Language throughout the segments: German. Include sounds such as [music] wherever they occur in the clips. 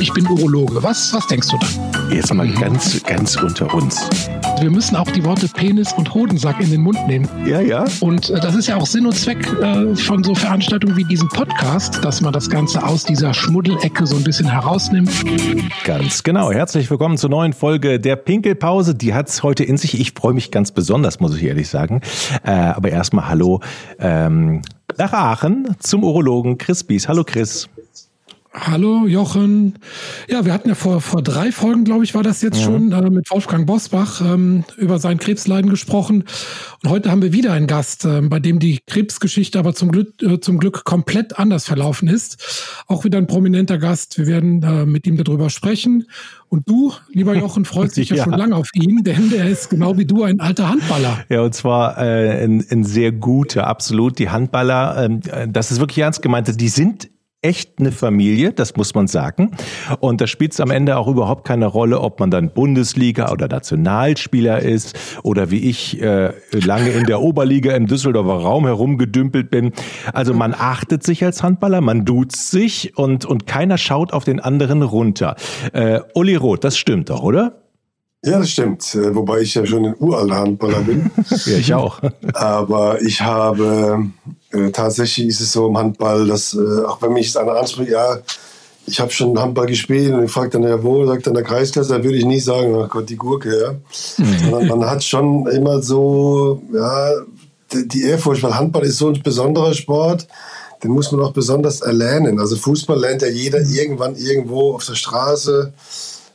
ich bin Urologe. Was, was denkst du dann? Jetzt mal ganz, ganz unter uns. Wir müssen auch die Worte Penis und Hodensack in den Mund nehmen. Ja, ja. Und äh, das ist ja auch Sinn und Zweck äh, von so Veranstaltungen wie diesem Podcast, dass man das Ganze aus dieser Schmuddelecke so ein bisschen herausnimmt. Ganz genau. Herzlich willkommen zur neuen Folge der Pinkelpause. Die hat es heute in sich. Ich freue mich ganz besonders, muss ich ehrlich sagen. Äh, aber erstmal Hallo ähm, nach Aachen zum Urologen Chris Bies. Hallo Chris. Hallo Jochen. Ja, wir hatten ja vor, vor drei Folgen, glaube ich, war das jetzt mhm. schon, äh, mit Wolfgang Bosbach ähm, über sein Krebsleiden gesprochen. Und heute haben wir wieder einen Gast, äh, bei dem die Krebsgeschichte aber zum Glück, äh, zum Glück komplett anders verlaufen ist. Auch wieder ein prominenter Gast. Wir werden äh, mit ihm darüber sprechen. Und du, lieber Jochen, freust dich [laughs] ja, ja, schon lange auf ihn, denn er ist genau wie du ein alter Handballer. Ja, und zwar äh, ein, ein sehr guter, absolut. Die Handballer, ähm, das ist wirklich ernst gemeint. Die sind echt eine Familie, das muss man sagen. Und da spielt es am Ende auch überhaupt keine Rolle, ob man dann Bundesliga oder Nationalspieler ist oder wie ich äh, lange in der Oberliga im Düsseldorfer Raum herumgedümpelt bin. Also man achtet sich als Handballer, man duzt sich und, und keiner schaut auf den anderen runter. Äh, Uli Roth, das stimmt doch, oder? Ja, das stimmt. Äh, wobei ich ja schon ein uralter Handballer bin. [laughs] ja, ich auch. Aber ich habe äh, tatsächlich ist es so im Handball, dass äh, auch wenn mich einer anspricht, ja, ich habe schon Handball gespielt und ich frage dann, jawohl, sagt dann der Kreisklasse, da würde ich nie sagen, ach Gott, die Gurke, ja. Mhm. Sondern man hat schon immer so, ja, die Ehrfurcht, weil Handball ist so ein besonderer Sport, den muss man auch besonders erlernen. Also Fußball lernt ja jeder irgendwann irgendwo auf der Straße,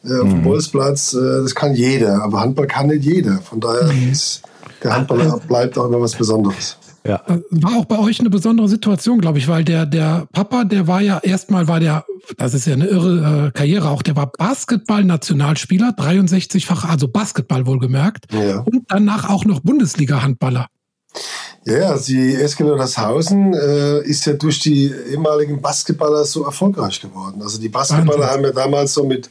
äh, auf dem mhm. Bolzplatz, äh, das kann jeder, aber Handball kann nicht jeder. Von daher mhm. ist der Handball bleibt auch immer was Besonderes. Ja. Äh, war auch bei euch eine besondere Situation, glaube ich, weil der, der Papa, der war ja erstmal, war der, das ist ja eine irre äh, Karriere auch, der war Basketball-Nationalspieler, 63-fach, also Basketball wohlgemerkt, ja. und danach auch noch Bundesliga-Handballer. Ja, also die SG Nordhausen äh, ist ja durch die ehemaligen Basketballer so erfolgreich geworden. Also die Basketballer Wahnsinn. haben ja damals so mit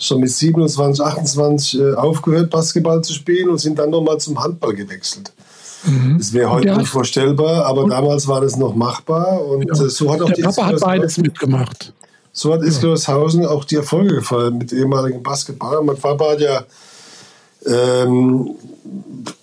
schon mit 27, 28 äh, aufgehört, Basketball zu spielen und sind dann nochmal zum Handball gewechselt. Mhm. Das wäre heute nicht vorstellbar, aber damals war das noch machbar. Und ja. Äh, so hat auch der die Papa hat beides mitgemacht. So hat Isgershausen auch die Erfolge gefallen mit ehemaligen Basketballern. Mein Papa hat ja ähm,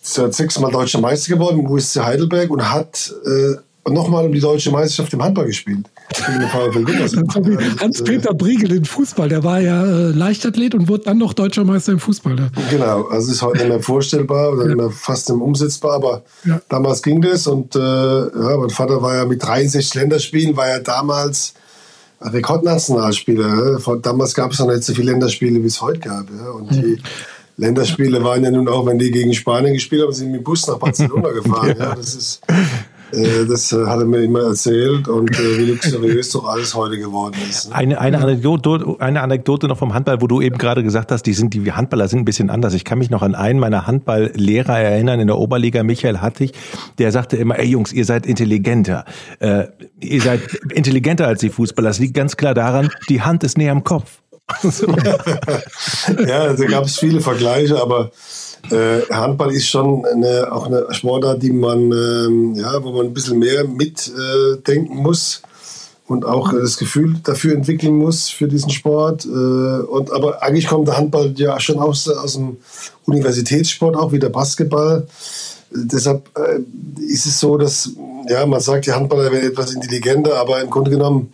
sechsmal deutscher Meister geworden im USC Heidelberg und hat äh, nochmal um die deutsche Meisterschaft im Handball gespielt. [laughs] Hans-Peter Briegel im Fußball, der war ja äh, Leichtathlet und wurde dann noch deutscher Meister im Fußball. Ne? Genau, also ist heute nicht mehr vorstellbar oder ja. mehr fast nicht mehr umsetzbar, aber ja. damals ging das und äh, ja, mein Vater war ja mit 63 Länderspielen, war ja damals Rekordnationalspieler. Damals gab es noch nicht so viele Länderspiele, wie es heute gab. Ja? Und die Länderspiele waren ja nun auch, wenn die gegen Spanien gespielt haben, sind mit dem Bus nach Barcelona [laughs] gefahren. ja. Das ist äh, [laughs] das äh, hat er mir immer erzählt und äh, wie luxuriös doch alles heute geworden ist. Ne? Eine, eine, Anekdote, eine Anekdote noch vom Handball, wo du eben gerade gesagt hast, die, sind, die Handballer sind ein bisschen anders. Ich kann mich noch an einen meiner Handballlehrer erinnern in der Oberliga, Michael Hattig, der sagte immer, ey Jungs, ihr seid intelligenter. Äh, ihr seid intelligenter als die Fußballer. Das liegt ganz klar daran, die Hand ist näher am Kopf. [laughs] ja, da gab es viele Vergleiche, aber äh, Handball ist schon eine, auch eine Sportart, die man, ähm, ja, wo man ein bisschen mehr mitdenken äh, muss und auch äh, das Gefühl dafür entwickeln muss für diesen Sport. Äh, und, aber eigentlich kommt der Handball ja schon aus, aus dem Universitätssport, auch wie der Basketball. Deshalb äh, ist es so, dass ja, man sagt, die Handballer werden etwas intelligenter, aber im Grunde genommen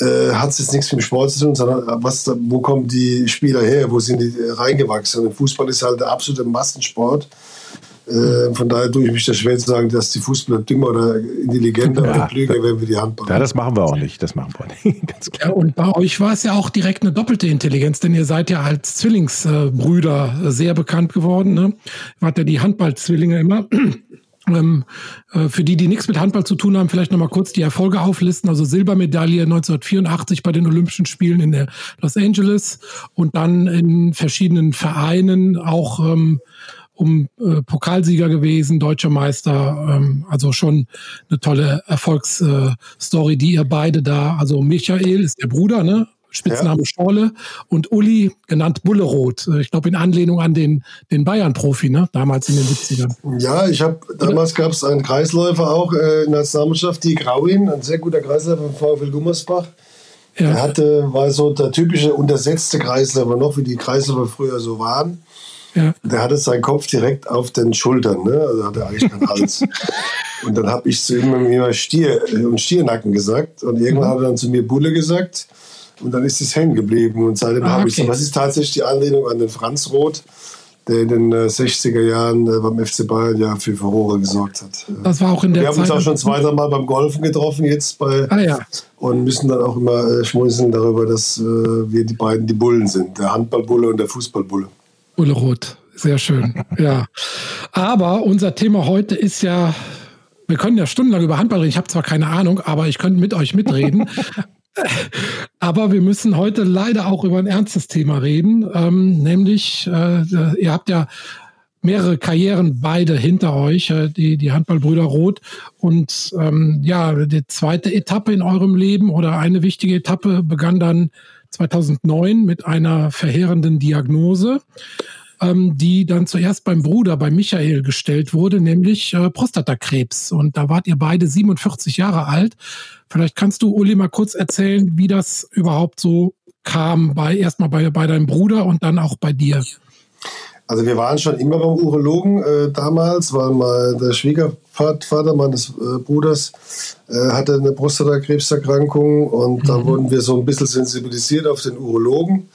äh, hat es jetzt nichts mit dem Sport zu tun, sondern was, wo kommen die Spieler her, wo sind die reingewachsen? Und Fußball ist halt der absolute Massensport. Äh, von daher tue ich mich da schwer zu sagen, dass die Fußballer dümmer oder intelligenter ja, oder klüger werden wie die Handballer. Ja, das machen wir auch nicht. Das machen wir nicht. [laughs] Ganz klar. Ja, und bei euch war es ja auch direkt eine doppelte Intelligenz, denn ihr seid ja als Zwillingsbrüder sehr bekannt geworden. Ne? Ihr wart ja die Handballzwillinge immer. Ähm, äh, für die, die nichts mit Handball zu tun haben, vielleicht nochmal kurz die Erfolge auflisten. Also Silbermedaille 1984 bei den Olympischen Spielen in der Los Angeles und dann in verschiedenen Vereinen auch ähm, um äh, Pokalsieger gewesen, deutscher Meister. Ähm, also schon eine tolle Erfolgsstory, äh, die ihr beide da. Also Michael ist der Bruder, ne? Spitzname ja. Schorle und Uli, genannt Bullerot. Äh, ich glaube in Anlehnung an den, den Bayern-Profi, ne? damals in den 70ern. Ja, ich habe damals gab es einen Kreisläufer auch äh, in der Nationalmannschaft, die Grauin, ein sehr guter Kreisläufer von VfL Gummersbach. Ja. Er hatte, war so der typische untersetzte Kreisläufer noch, wie die Kreisläufer früher so waren. Ja. Der hatte seinen Kopf direkt auf den Schultern, ne? also hatte eigentlich keinen Hals. [laughs] und dann habe ich zu ihm immer Stier und Stiernacken gesagt. Und irgendwann mhm. hat er dann zu mir Bulle gesagt. Und dann ist es hängen geblieben. Und seitdem ah, habe ich so, das ist tatsächlich die Anlehnung an den Franz Roth, der in den 60er äh, Jahren äh, beim FC Bayern ja für Furore gesorgt hat. Das war auch in der Wir Zeit. Haben uns auch schon zwei, drei Mal beim Golfen getroffen jetzt bei ah, ja. und müssen dann auch immer äh, schmunzeln darüber, dass wir die beiden die Bullen sind, der Handballbulle und der Fußballbulle. Bulle Roth, sehr schön. [laughs] ja. Aber unser Thema heute ist ja wir können ja stundenlang über Handball reden. Ich habe zwar keine Ahnung, aber ich könnte mit euch mitreden. [laughs] Aber wir müssen heute leider auch über ein ernstes Thema reden, ähm, nämlich äh, ihr habt ja mehrere Karrieren beide hinter euch, äh, die, die Handballbrüder Roth. Und ähm, ja, die zweite Etappe in eurem Leben oder eine wichtige Etappe begann dann 2009 mit einer verheerenden Diagnose, ähm, die dann zuerst beim Bruder, bei Michael gestellt wurde, nämlich äh, Prostatakrebs. Und da wart ihr beide 47 Jahre alt. Vielleicht kannst du, Uli, mal kurz erzählen, wie das überhaupt so kam, bei erstmal bei, bei deinem Bruder und dann auch bei dir. Also wir waren schon immer beim Urologen äh, damals, weil mal der Schwiegervater meines äh, Bruders äh, hatte eine Prostatakrebserkrankung und mhm. da wurden wir so ein bisschen sensibilisiert auf den Urologen.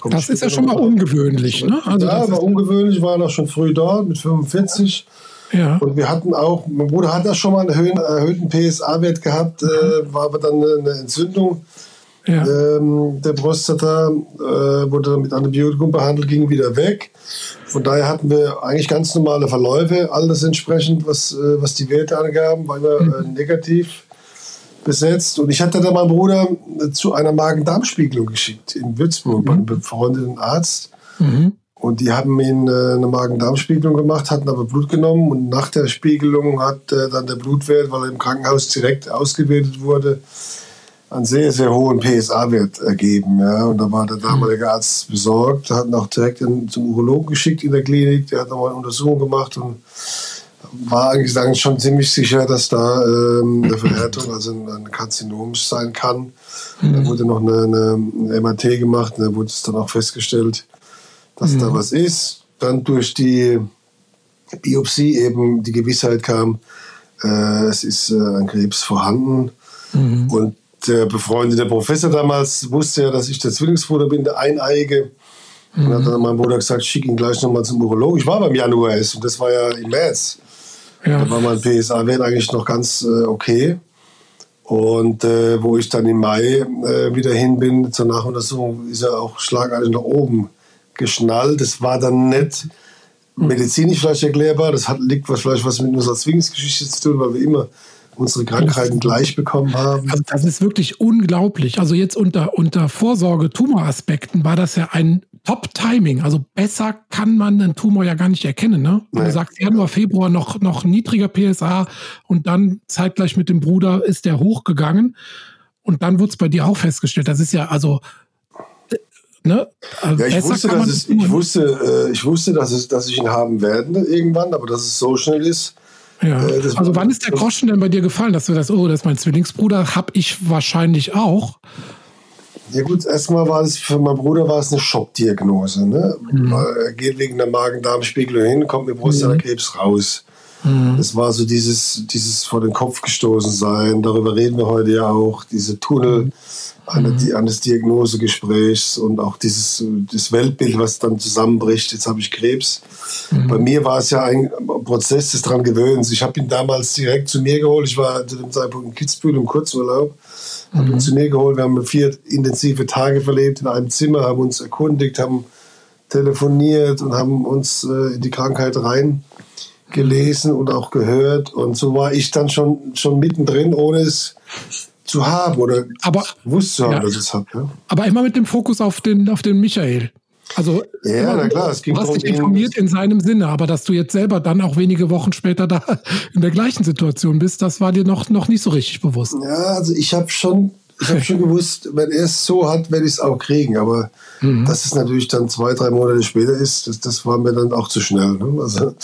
Kommt das ist ja schon mal ungewöhnlich, ne? Also ja, war ungewöhnlich, war noch schon früh dort mit 45. Ja. Und wir hatten auch, mein Bruder hat da schon mal einen erhöhten PSA-Wert gehabt, äh, war aber dann eine Entzündung ja. ähm, der Prostata, äh, wurde dann mit Antibiotikum behandelt, ging wieder weg. Von daher hatten wir eigentlich ganz normale Verläufe, alles entsprechend, was, äh, was die Werte angaben, war immer äh, mhm. negativ besetzt. Und ich hatte dann meinen Bruder zu einer Magen-Darm-Spiegelung geschickt in Würzburg mhm. bei einem befreundeten Arzt. Mhm. Und die haben ihn äh, eine Magen-Darm-Spiegelung gemacht, hatten aber Blut genommen und nach der Spiegelung hat äh, dann der Blutwert, weil er im Krankenhaus direkt ausgewertet wurde, einen sehr, sehr hohen PSA-Wert ergeben. Ja. Und da war der damalige Arzt besorgt, hat ihn auch direkt in, zum Urologen geschickt in der Klinik, der hat nochmal eine Untersuchung gemacht und war eigentlich sagen, schon ziemlich sicher, dass da ähm, eine Verhärtung, also ein, Karzinom sein kann. Mhm. Da wurde noch eine, eine MRT gemacht und da wurde es dann auch festgestellt, dass mhm. da was ist. Dann durch die Biopsie eben die Gewissheit kam, äh, es ist äh, ein Krebs vorhanden. Mhm. Und der befreundete Professor damals wusste ja, dass ich der Zwillingsbruder bin, der Eineiige. Mhm. Und hat dann mein Bruder gesagt, schick ihn gleich nochmal zum Urologen. Ich war beim Januar erst und das war ja im März. Ja. Da war mein PSA-Wert eigentlich noch ganz äh, okay. Und äh, wo ich dann im Mai äh, wieder hin bin zur Nachuntersuchung, ist er auch schlagartig nach oben geschnallt. Das war dann nicht medizinisch vielleicht erklärbar. Das hat, liegt vielleicht was mit unserer Zwillingsgeschichte zu tun, weil wir immer unsere Krankheiten gleich bekommen haben. Also das ist wirklich unglaublich. Also jetzt unter, unter Vorsorge-Tumoraspekten war das ja ein Top-Timing. Also besser kann man einen Tumor ja gar nicht erkennen. Ne? Nee. Du sagst Januar, Februar noch, noch niedriger PSA und dann zeitgleich mit dem Bruder ist der hochgegangen. Und dann wird es bei dir auch festgestellt. Das ist ja also Ne? Also ja, ich wusste, dass es, ich, wusste, äh, ich wusste, dass, es, dass ich ihn haben werde irgendwann, aber dass es so schnell ist. Ja. Äh, also wann ist der Groschen denn bei dir gefallen, dass du das, oh, das ist mein Zwillingsbruder, habe ich wahrscheinlich auch. Ja gut, erstmal war es für meinen Bruder war es eine Schockdiagnose. Ne? Mhm. Er geht wegen der Magen-Darm-Spiegelung hin, kommt mit Prostatakrebs mhm. raus. Mhm. Das war so dieses, dieses vor den Kopf gestoßen sein. Darüber reden wir heute ja auch. Diese Tunnel. Mhm eine, mhm. eines Diagnosegesprächs und auch dieses das Weltbild, was dann zusammenbricht. Jetzt habe ich Krebs. Mhm. Bei mir war es ja ein Prozess des dran Gewöhnens. Ich habe ihn damals direkt zu mir geholt. Ich war zu dem Zeitpunkt in Kitzbühel im Kurzurlaub. Habe mhm. ihn zu mir geholt. Wir haben vier intensive Tage verlebt in einem Zimmer, haben uns erkundigt, haben telefoniert und haben uns äh, in die Krankheit reingelesen und auch gehört. Und so war ich dann schon, schon mittendrin, ohne es zu haben oder aber, gewusst zu haben, ja. dass ich es habe. Ja. Aber immer mit dem Fokus auf den, auf den Michael. Also ja, na klar, es ging du hast dich informiert in seinem Sinne, aber dass du jetzt selber dann auch wenige Wochen später da [laughs] in der gleichen Situation bist, das war dir noch, noch nicht so richtig bewusst. Ja, also ich habe schon, ich habe schon [laughs] gewusst, wenn er es so hat, werde ich es auch kriegen. Aber mhm. dass es natürlich dann zwei, drei Monate später ist, das, das war mir dann auch zu schnell. Ne? Also, mhm.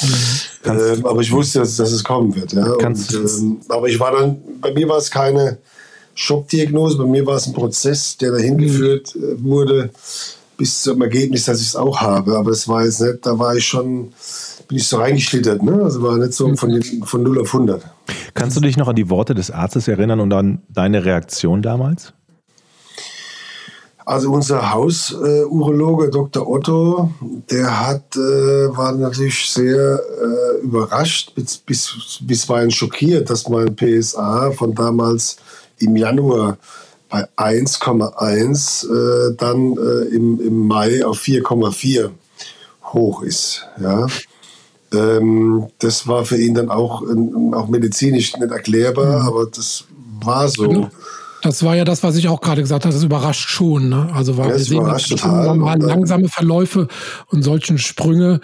ähm, aber ich wusste, dass, dass es kommen wird. Ja? Und, ähm, aber ich war dann, bei mir war es keine Schockdiagnose. Bei mir war es ein Prozess, der dahin mhm. geführt äh, wurde, bis zum Ergebnis, dass ich es auch habe. Aber es war jetzt nicht, da war ich schon, bin ich so reingeschlittert. Ne? Also war nicht so von, von 0 auf 100. Kannst du dich noch an die Worte des Arztes erinnern und an deine Reaktion damals? Also unser Hausurologe äh, Dr. Otto, der hat, äh, war natürlich sehr überrascht, bis, bis, bisweilen schockiert, dass mein PSA von damals im Januar bei 1,1 äh, dann äh, im, im Mai auf 4,4 hoch ist. Ja. Ähm, das war für ihn dann auch, auch medizinisch nicht erklärbar, mhm. aber das war so. Genau. Das war ja das, was ich auch gerade gesagt habe. Das überrascht schon. Ne? Also weil ja, wir sehen schon normal langsame Verläufe und solchen Sprünge.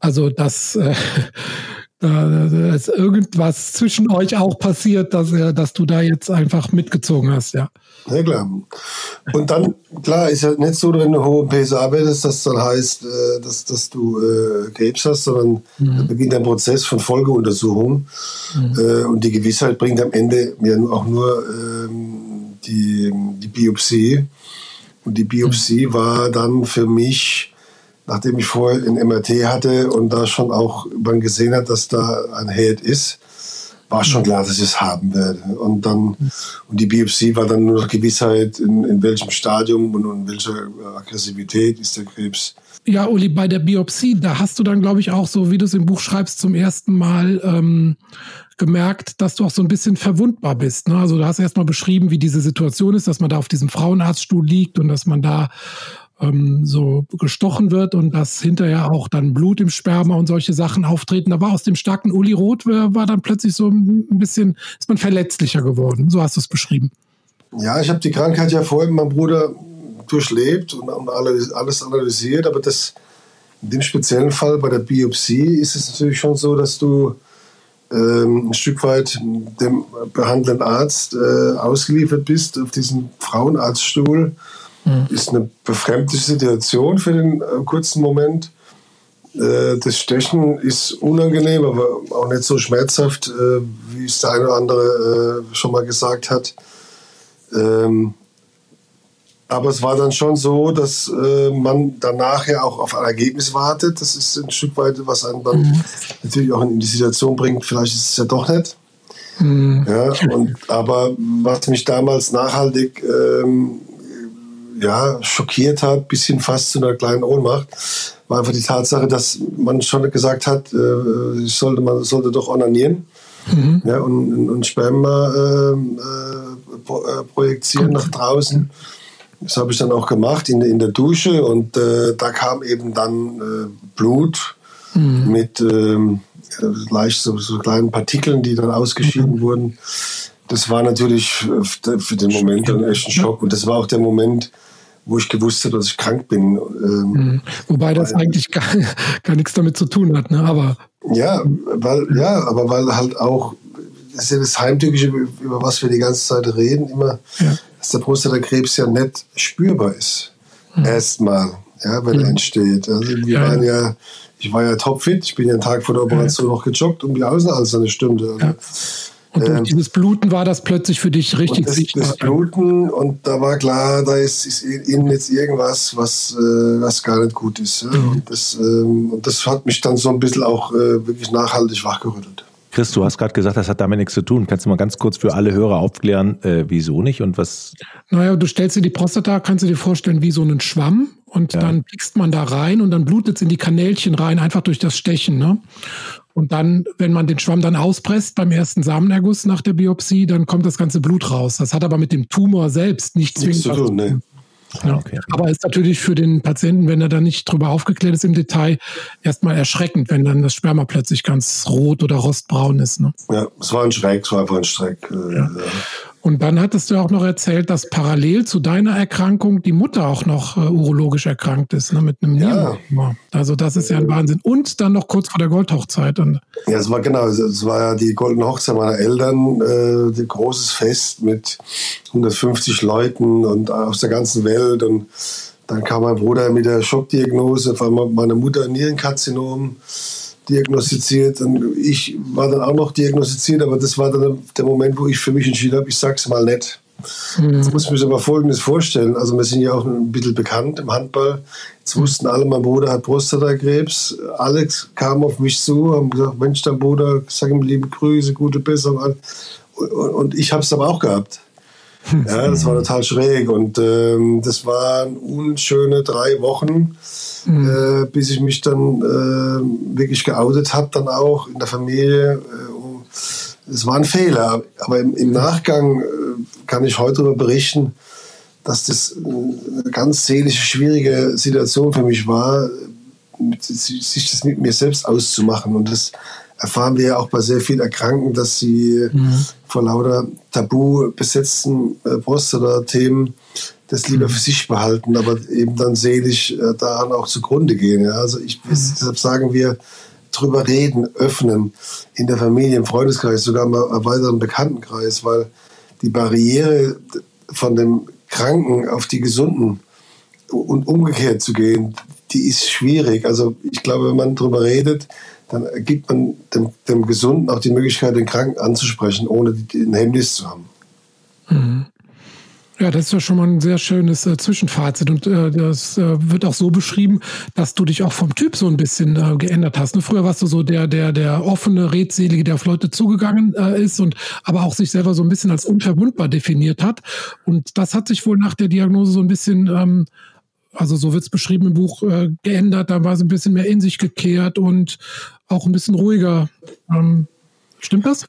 Also das, äh, [laughs] da, da ist irgendwas zwischen euch auch passiert, dass, dass du da jetzt einfach mitgezogen hast, ja. Ja, klar. Und dann, klar, ist ja nicht so, wenn du hohe PSA bist, dass das dann heißt, äh, dass, dass du äh, Krebs hast, sondern mhm. da beginnt ein Prozess von Folgeuntersuchung. Mhm. Äh, und die Gewissheit bringt am Ende mir auch nur ähm, die, die Biopsie. Und die Biopsie mhm. war dann für mich, nachdem ich vorher ein MRT hatte und da schon auch man gesehen hat, dass da ein Herd ist, war schon klar, dass ich es haben werde. Und dann, und die Biopsie war dann nur noch Gewissheit, in, in welchem Stadium und in welcher Aggressivität ist der Krebs. Ja, Uli, bei der Biopsie, da hast du dann, glaube ich, auch so, wie du es im Buch schreibst, zum ersten Mal ähm, gemerkt, dass du auch so ein bisschen verwundbar bist. Ne? Also du hast erst mal beschrieben, wie diese Situation ist, dass man da auf diesem Frauenarztstuhl liegt und dass man da ähm, so gestochen wird und dass hinterher auch dann Blut im Sperma und solche Sachen auftreten. Da war aus dem starken Uli Roth, war dann plötzlich so ein bisschen, ist man verletzlicher geworden. So hast du es beschrieben. Ja, ich habe die Krankheit ja vorher mit meinem Bruder durchlebt und, und alles analysiert, aber das in dem speziellen Fall bei der Biopsie ist es natürlich schon so, dass du ähm, ein Stück weit dem behandelnden Arzt äh, ausgeliefert bist auf diesem Frauenarztstuhl Mhm. Ist eine befremdliche Situation für den äh, kurzen Moment. Äh, das Stechen ist unangenehm, aber auch nicht so schmerzhaft, äh, wie es der eine oder andere äh, schon mal gesagt hat. Ähm, aber es war dann schon so, dass äh, man danach ja auch auf ein Ergebnis wartet. Das ist ein Stück weit, was einen dann mhm. natürlich auch in die Situation bringt, vielleicht ist es ja doch nicht. Mhm. Ja, und, aber was mich damals nachhaltig ähm, ja, schockiert hat, bis hin fast zu einer kleinen Ohnmacht, war einfach die Tatsache, dass man schon gesagt hat, äh, sollte, man sollte doch onanieren mhm. ja, und, und Sperma äh, äh, projizieren nach draußen. Das habe ich dann auch gemacht in, in der Dusche und äh, da kam eben dann äh, Blut mhm. mit ähm, leicht so, so, kleinen Partikeln, die dann ausgeschieden mhm. wurden. Das war natürlich für den Moment dann echt ein Schock und das war auch der Moment, wo ich gewusst habe, dass ich krank bin. Ähm, mhm. Wobei das weil, eigentlich gar, [laughs] gar nichts damit zu tun hat, ne? Aber ja, weil ja, aber weil halt auch das ist ja das Heimtückische, über was wir die ganze Zeit reden, immer, ja. dass der Prostatakrebs ja nicht spürbar ist. Mhm. Erstmal, ja, wenn mhm. er entsteht. Also wir ja, waren ja, ich war ja topfit, ich bin ja einen Tag vor der Operation noch gejoggt um die Außenalster eine Stunde. Also, und durch ähm, dieses Bluten war das plötzlich für dich richtig das, sichtbar. Das Bluten und da war klar, da ist, ist innen jetzt irgendwas, was, äh, was gar nicht gut ist. Ja? Mhm. Und, das, ähm, und das hat mich dann so ein bisschen auch äh, wirklich nachhaltig wachgerüttelt. Chris, du hast gerade gesagt, das hat damit nichts zu tun. Kannst du mal ganz kurz für alle Hörer aufklären, äh, wieso nicht und was? Naja, du stellst dir die Prostata, kannst du dir vorstellen, wie so einen Schwamm und ja. dann pickst man da rein und dann blutet es in die Kanälchen rein, einfach durch das Stechen. Ne? Und dann, wenn man den Schwamm dann auspresst beim ersten Samenerguss nach der Biopsie, dann kommt das ganze Blut raus. Das hat aber mit dem Tumor selbst nichts, nichts zu tun. Nee. Ja. Okay. Aber ist natürlich für den Patienten, wenn er da nicht drüber aufgeklärt ist im Detail, erstmal erschreckend, wenn dann das Sperma plötzlich ganz rot oder rostbraun ist. Ne? Ja, es war ein Schreck, es war einfach ein Schreck. Äh, ja. Und dann hattest du auch noch erzählt, dass parallel zu deiner Erkrankung die Mutter auch noch äh, urologisch erkrankt ist, ne, mit einem ja. Also das ist ja ein Wahnsinn. Und dann noch kurz vor der Goldhochzeit. Und ja, es war genau, es war ja die goldene Hochzeit meiner Eltern, äh, ein großes Fest mit 150 Leuten und aus der ganzen Welt. Und dann kam mein Bruder mit der Schockdiagnose, vor allem meine Mutter Nierenkarzinom diagnostiziert. Und ich war dann auch noch diagnostiziert, aber das war dann der Moment, wo ich für mich entschieden habe, ich sag's mal nicht. Mhm. Jetzt muss ich mir aber Folgendes vorstellen. Also wir sind ja auch ein bisschen bekannt im Handball. Jetzt wussten alle, mein Bruder hat Prostatakrebs. Alex kam auf mich zu, haben gesagt, Mensch, dein Bruder, sag ihm liebe Grüße, gute Besserung. Und ich habe es aber auch gehabt. Ja, das war total schräg und ähm, das waren unschöne drei Wochen, mhm. äh, bis ich mich dann äh, wirklich geoutet habe, dann auch in der Familie. Äh, es war ein Fehler, aber im, im Nachgang äh, kann ich heute darüber berichten, dass das eine ganz seelische, schwierige Situation für mich war, sich das mit mir selbst auszumachen und das erfahren wir ja auch bei sehr vielen Erkrankten, dass sie mhm. vor lauter tabu besetzten äh, Prostata-Themen das lieber für sich behalten, aber eben dann seelisch äh, daran auch zugrunde gehen. Ja? Also ich, mhm. deshalb sagen wir, drüber reden, öffnen in der Familie, im Freundeskreis, sogar im erweiterten Bekanntenkreis, weil die Barriere von dem Kranken auf die Gesunden und umgekehrt zu gehen, die ist schwierig. Also ich glaube, wenn man darüber redet, dann gibt man dem, dem Gesunden auch die Möglichkeit, den Kranken anzusprechen, ohne ein Hemmnis zu haben. Mhm. Ja, das ist ja schon mal ein sehr schönes äh, Zwischenfazit und äh, das äh, wird auch so beschrieben, dass du dich auch vom Typ so ein bisschen äh, geändert hast. Ne? Früher warst du so der, der, der offene, redselige, der auf Leute zugegangen äh, ist und aber auch sich selber so ein bisschen als unverwundbar definiert hat. Und das hat sich wohl nach der Diagnose so ein bisschen ähm, also so wird es beschrieben im Buch, äh, geändert. Da war sie ein bisschen mehr in sich gekehrt und auch ein bisschen ruhiger. Ähm, stimmt das?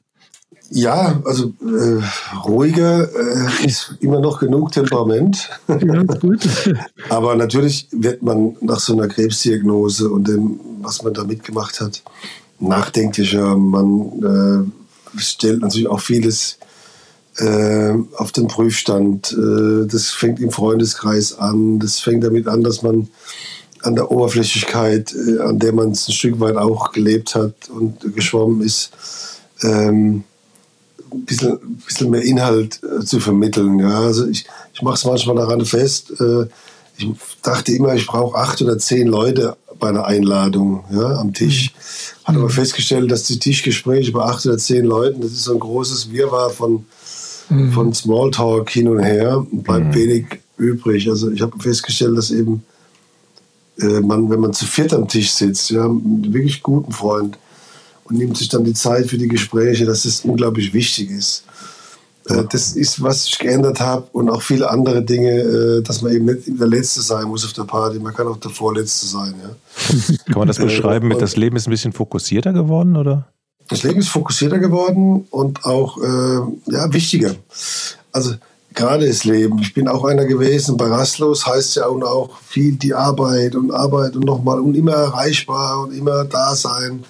Ja, also äh, ruhiger äh, ist immer noch genug Temperament. Ganz gut. [laughs] Aber natürlich wird man nach so einer Krebsdiagnose und dem, was man da mitgemacht hat, nachdenklicher. Man äh, stellt natürlich auch vieles äh, auf den Prüfstand. Äh, das fängt im Freundeskreis an. Das fängt damit an, dass man an der Oberflächlichkeit, äh, an der man ein Stück weit auch gelebt hat und geschwommen ist, ähm, ein bisschen, bisschen mehr Inhalt äh, zu vermitteln. Ja. Also ich, ich mache es manchmal daran fest. Äh, ich dachte immer, ich brauche acht oder zehn Leute bei einer Einladung ja, am Tisch. Mhm. Hat aber festgestellt, dass die Tischgespräche bei acht oder zehn Leuten, das ist so ein großes Wirrwarr von mhm. von Smalltalk hin und her bleibt mhm. wenig übrig. Also ich habe festgestellt, dass eben äh, man, wenn man zu viert am Tisch sitzt, ja, mit wirklich guten Freund und nimmt sich dann die Zeit für die Gespräche, dass das unglaublich wichtig ist. Äh, das ist, was ich geändert habe und auch viele andere Dinge, äh, dass man eben nicht der Letzte sein muss auf der Party, man kann auch der Vorletzte sein. Ja. [laughs] Kann man das beschreiben mit, das Leben ist ein bisschen fokussierter geworden, oder? Das Leben ist fokussierter geworden und auch äh, ja, wichtiger. Also gerade das Leben. Ich bin auch einer gewesen, bei Rastlos heißt ja auch viel die Arbeit und Arbeit und nochmal und immer erreichbar und immer da sein.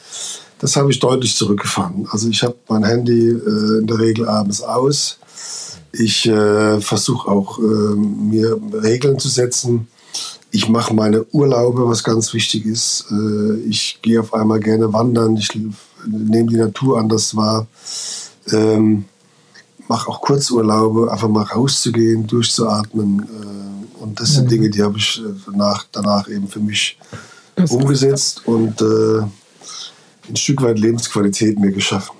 Das habe ich deutlich zurückgefahren. Also ich habe mein Handy äh, in der Regel abends aus. Ich äh, versuche auch äh, mir Regeln zu setzen. Ich mache meine Urlaube, was ganz wichtig ist. Äh, ich gehe auf einmal gerne wandern. Ich nehme die Natur anders wahr. Ähm, mache auch Kurzurlaube, einfach mal rauszugehen, durchzuatmen. Äh, und das sind mhm. Dinge, die habe ich danach, äh, danach eben für mich das umgesetzt und äh, ein Stück weit Lebensqualität mir geschaffen.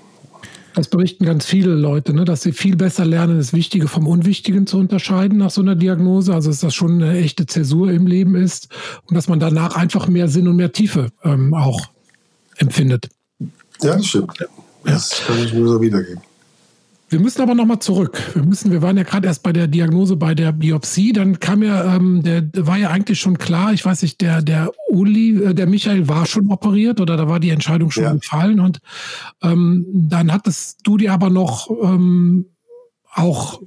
Das berichten ganz viele Leute, ne, dass sie viel besser lernen, das Wichtige vom Unwichtigen zu unterscheiden nach so einer Diagnose. Also dass das schon eine echte Zäsur im Leben ist und dass man danach einfach mehr Sinn und mehr Tiefe ähm, auch empfindet. Ja, das stimmt. Ja. Das kann ich nur so wiedergeben. Wir müssen aber nochmal zurück. Wir müssen, wir waren ja gerade erst bei der Diagnose, bei der Biopsie. Dann kam ja, ähm, der, war ja eigentlich schon klar. Ich weiß nicht, der der Uli, äh, der Michael war schon operiert oder da war die Entscheidung schon ja. gefallen und ähm, dann hattest du dir aber noch ähm, auch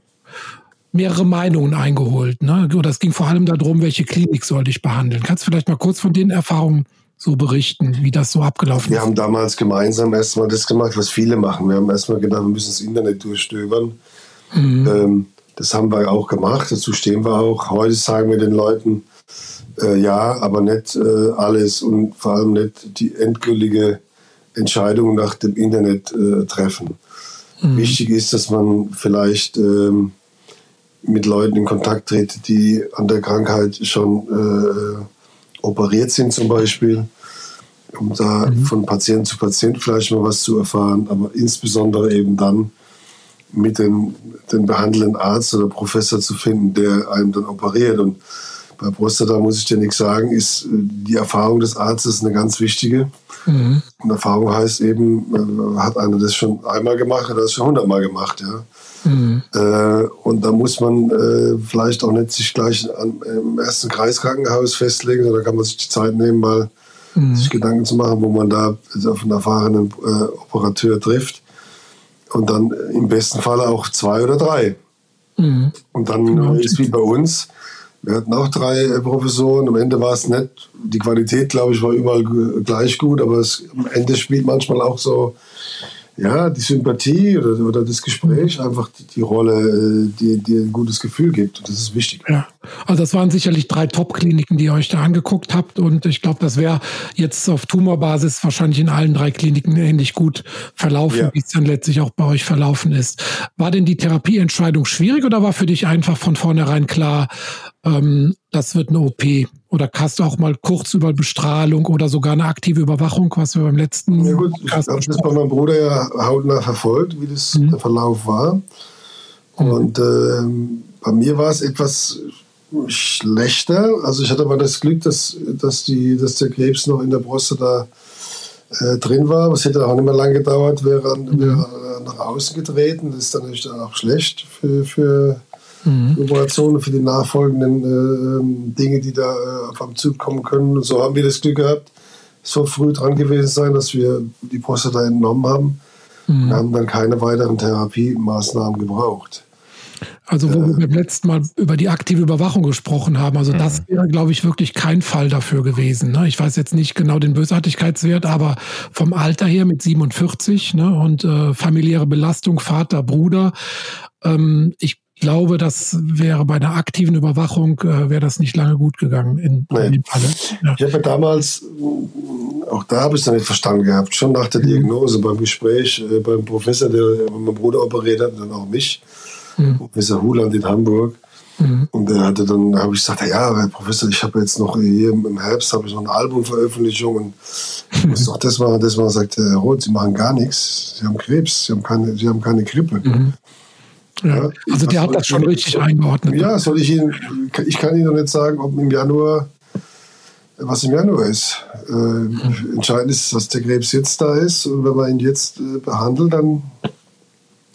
mehrere Meinungen eingeholt. Ne? Und das ging vor allem darum, welche Klinik soll dich behandeln. Kannst du vielleicht mal kurz von den Erfahrungen so berichten, wie das so abgelaufen wir ist? Wir haben damals gemeinsam erstmal das gemacht, was viele machen. Wir haben erstmal gedacht, wir müssen das Internet durchstöbern. Mhm. Ähm, das haben wir auch gemacht, dazu stehen wir auch. Heute sagen wir den Leuten, äh, ja, aber nicht äh, alles und vor allem nicht die endgültige Entscheidung nach dem Internet äh, treffen. Mhm. Wichtig ist, dass man vielleicht ähm, mit Leuten in Kontakt tritt, die an der Krankheit schon äh, operiert sind zum Beispiel, um da mhm. von Patient zu Patient vielleicht mal was zu erfahren, aber insbesondere eben dann, mit dem, dem behandelnden Arzt oder Professor zu finden, der einem dann operiert. Und bei Prostata muss ich dir nichts sagen, ist äh, die Erfahrung des Arztes eine ganz wichtige. Mhm. Und Erfahrung heißt eben, äh, hat einer das schon einmal gemacht, hat er das schon hundertmal gemacht, ja. Mhm. Äh, und da muss man äh, vielleicht auch nicht sich gleich an, im ersten Kreiskrankenhaus festlegen, sondern kann man sich die Zeit nehmen, mal mhm. sich Gedanken zu machen, wo man da auf einen erfahrenen äh, Operateur trifft. Und dann im besten Fall auch zwei oder drei. Mhm. Und dann genau. ist wie bei uns, wir hatten auch drei äh, Professoren. Am Ende war es nett. Die Qualität, glaube ich, war überall gleich gut, aber es, am Ende spielt manchmal auch so ja, die Sympathie oder, oder das Gespräch einfach die, die Rolle, äh, die dir ein gutes Gefühl gibt. Und das ist wichtig. Ja, also das waren sicherlich drei Top-Kliniken, die ihr euch da angeguckt habt. Und ich glaube, das wäre jetzt auf Tumorbasis wahrscheinlich in allen drei Kliniken ähnlich gut verlaufen, ja. wie es dann letztlich auch bei euch verlaufen ist. War denn die Therapieentscheidung schwierig oder war für dich einfach von vornherein klar, ähm, das wird eine OP? Oder hast du auch mal kurz über Bestrahlung oder sogar eine aktive Überwachung, was wir beim letzten. Ja, gut, ich habe das bei meinem Bruder ja hautnah verfolgt, wie das mhm. der Verlauf war. Mhm. Und äh, bei mir war es etwas schlechter. Also ich hatte aber das Glück, dass, dass, die, dass der Krebs noch in der Prostata äh, drin war. Es hätte auch nicht mehr lange gedauert, wäre, mhm. wäre nach außen getreten. Das ist dann natürlich auch schlecht für, für mhm. Operationen für die nachfolgenden äh, ähm, Dinge, die da äh, auf einem Zug kommen können. Und so haben wir das Glück gehabt, so früh dran gewesen sein, dass wir die Prostata entnommen haben. Mhm. Wir haben dann keine weiteren Therapiemaßnahmen gebraucht. Also wo wir beim letzten Mal über die aktive Überwachung gesprochen haben, also das mhm. wäre, glaube ich, wirklich kein Fall dafür gewesen. Ne? Ich weiß jetzt nicht genau den Bösartigkeitswert, aber vom Alter her mit 47 ne? und äh, familiäre Belastung, Vater, Bruder. Ähm, ich glaube, das wäre bei einer aktiven Überwachung, äh, wäre das nicht lange gut gegangen in, nee. in dem Falle. Ja. Ich habe damals, auch da habe ich es dann nicht verstanden gehabt, schon nach der mhm. Diagnose, beim Gespräch äh, beim Professor, der meinen Bruder operiert hat, dann auch mich, mhm. Professor Huland in Hamburg. Mhm. Und der hatte dann, habe ich gesagt, ja, Herr Professor, ich habe jetzt noch hier im Herbst habe ich noch eine Albumveröffentlichung und ich muss doch das machen, das machen. Sagt Herr Roth, Sie machen gar nichts. Sie haben Krebs, Sie haben keine, Sie haben keine Grippe. Mhm. Ja, also der hat das schon richtig eingeordnet. Ja, soll ich Ihnen, ich kann Ihnen noch nicht sagen, ob im Januar, was im Januar ist. Äh, mhm. Entscheidend ist, dass der Krebs jetzt da ist und wenn man ihn jetzt äh, behandelt, dann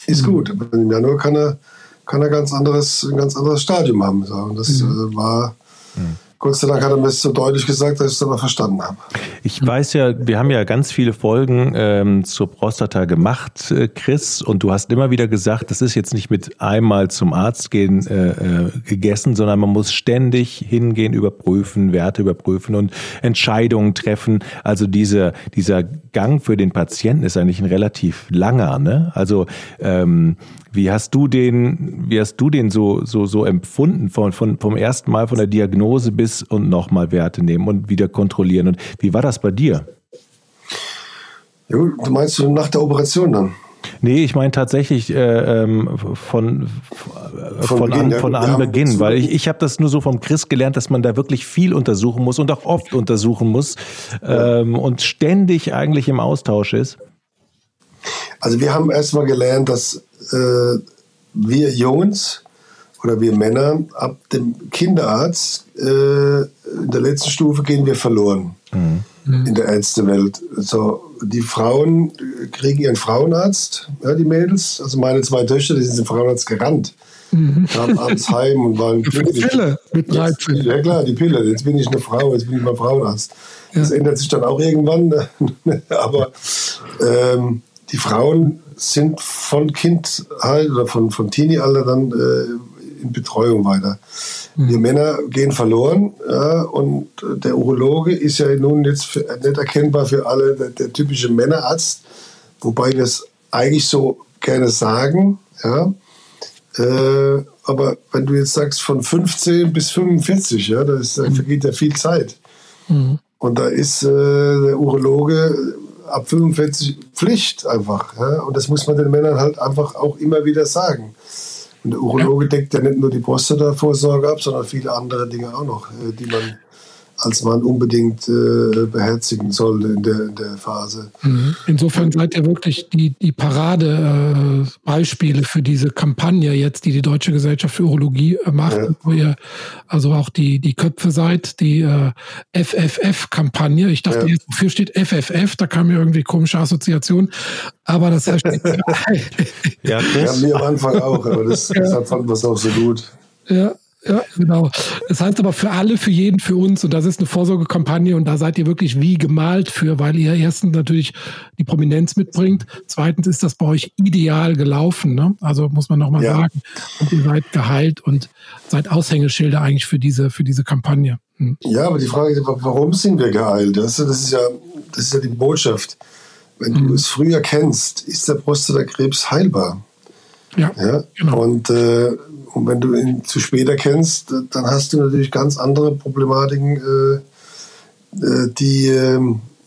ist mhm. gut. Aber im Januar kann er, kann er ganz anderes, ein ganz anderes Stadium haben. Und das mhm. äh, war mhm. Sei Dank hat er mir das so deutlich gesagt, dass ich es aber verstanden habe. Ich weiß ja, wir haben ja ganz viele Folgen ähm, zur Prostata gemacht, äh, Chris, und du hast immer wieder gesagt, das ist jetzt nicht mit einmal zum Arzt gehen äh, äh, gegessen, sondern man muss ständig hingehen, überprüfen, Werte überprüfen und Entscheidungen treffen. Also diese, dieser Gang für den Patienten ist eigentlich ein relativ langer. Ne? Also ähm, wie hast du den, wie hast du den so, so, so empfunden von, von, vom ersten Mal von der Diagnose bis und nochmal Werte nehmen und wieder kontrollieren? Und wie war das bei dir? Ja, du meinst nach der Operation dann? Nee, ich meine tatsächlich äh, ähm, von, von, von, Beginn, an, von ja, Anbeginn, weil ich, ich habe das nur so vom Chris gelernt, dass man da wirklich viel untersuchen muss und auch oft untersuchen muss ähm, und ständig eigentlich im Austausch ist. Also wir haben erstmal gelernt, dass äh, wir Jungs oder wir Männer ab dem Kinderarzt äh, in der letzten Stufe gehen wir verloren mhm. in der Ärztewelt. So, die Frauen kriegen ihren Frauenarzt, ja, die Mädels. Also meine zwei Töchter, die sind zum Frauenarzt gerannt. Mhm. Kamen abends heim und waren glücklich. Die Pille mit 13. Ja klar, die Pille. Jetzt bin ich eine Frau, jetzt bin ich mal Frauenarzt. Ja. Das ändert sich dann auch irgendwann. [laughs] Aber ähm, die Frauen sind von Kindheit oder von, von Teenie-Alter dann äh, in Betreuung weiter. Mhm. Wir Männer gehen verloren ja, und der Urologe ist ja nun jetzt für, nicht erkennbar für alle der, der, typische Männerarzt, wobei wir es eigentlich so gerne sagen. Ja. Äh, aber wenn du jetzt sagst von 15 bis 45, ja, da, ist, da vergeht ja viel Zeit. Mhm. Und da ist äh, der Urologe ab 45 Pflicht einfach. Ja? Und das muss man den Männern halt einfach auch immer wieder sagen. Und der Urologe deckt ja nicht nur die Prostata-Vorsorge ab, sondern viele andere Dinge auch noch, äh, die man als man unbedingt äh, beherzigen sollte in der, in der Phase. Mhm. Insofern seid ihr wirklich die, die Paradebeispiele äh, für diese Kampagne jetzt, die die Deutsche Gesellschaft für Urologie äh, macht, ja. wo ihr also auch die, die Köpfe seid, die äh, FFF-Kampagne. Ich dachte, ja. jetzt, wofür steht FFF? Da kam mir irgendwie komische Assoziation. Aber das heißt, [laughs] ja, ja, mir am Anfang auch, aber das, ja. deshalb fand man es auch so gut. Ja, ja, genau. Das heißt aber für alle, für jeden, für uns. Und das ist eine Vorsorgekampagne. Und da seid ihr wirklich wie gemalt für, weil ihr erstens natürlich die Prominenz mitbringt. Zweitens ist das bei euch ideal gelaufen. Ne? Also muss man nochmal ja. sagen. Und ihr seid geheilt und seid Aushängeschilder eigentlich für diese, für diese Kampagne. Hm. Ja, aber die Frage ist, warum sind wir geheilt? Das ist ja, das ist ja die Botschaft. Wenn du hm. es früher kennst, ist der Prostatakrebs heilbar. Ja, ja? genau. Und äh, und wenn du ihn zu spät erkennst, dann hast du natürlich ganz andere Problematiken, äh, äh, die, äh,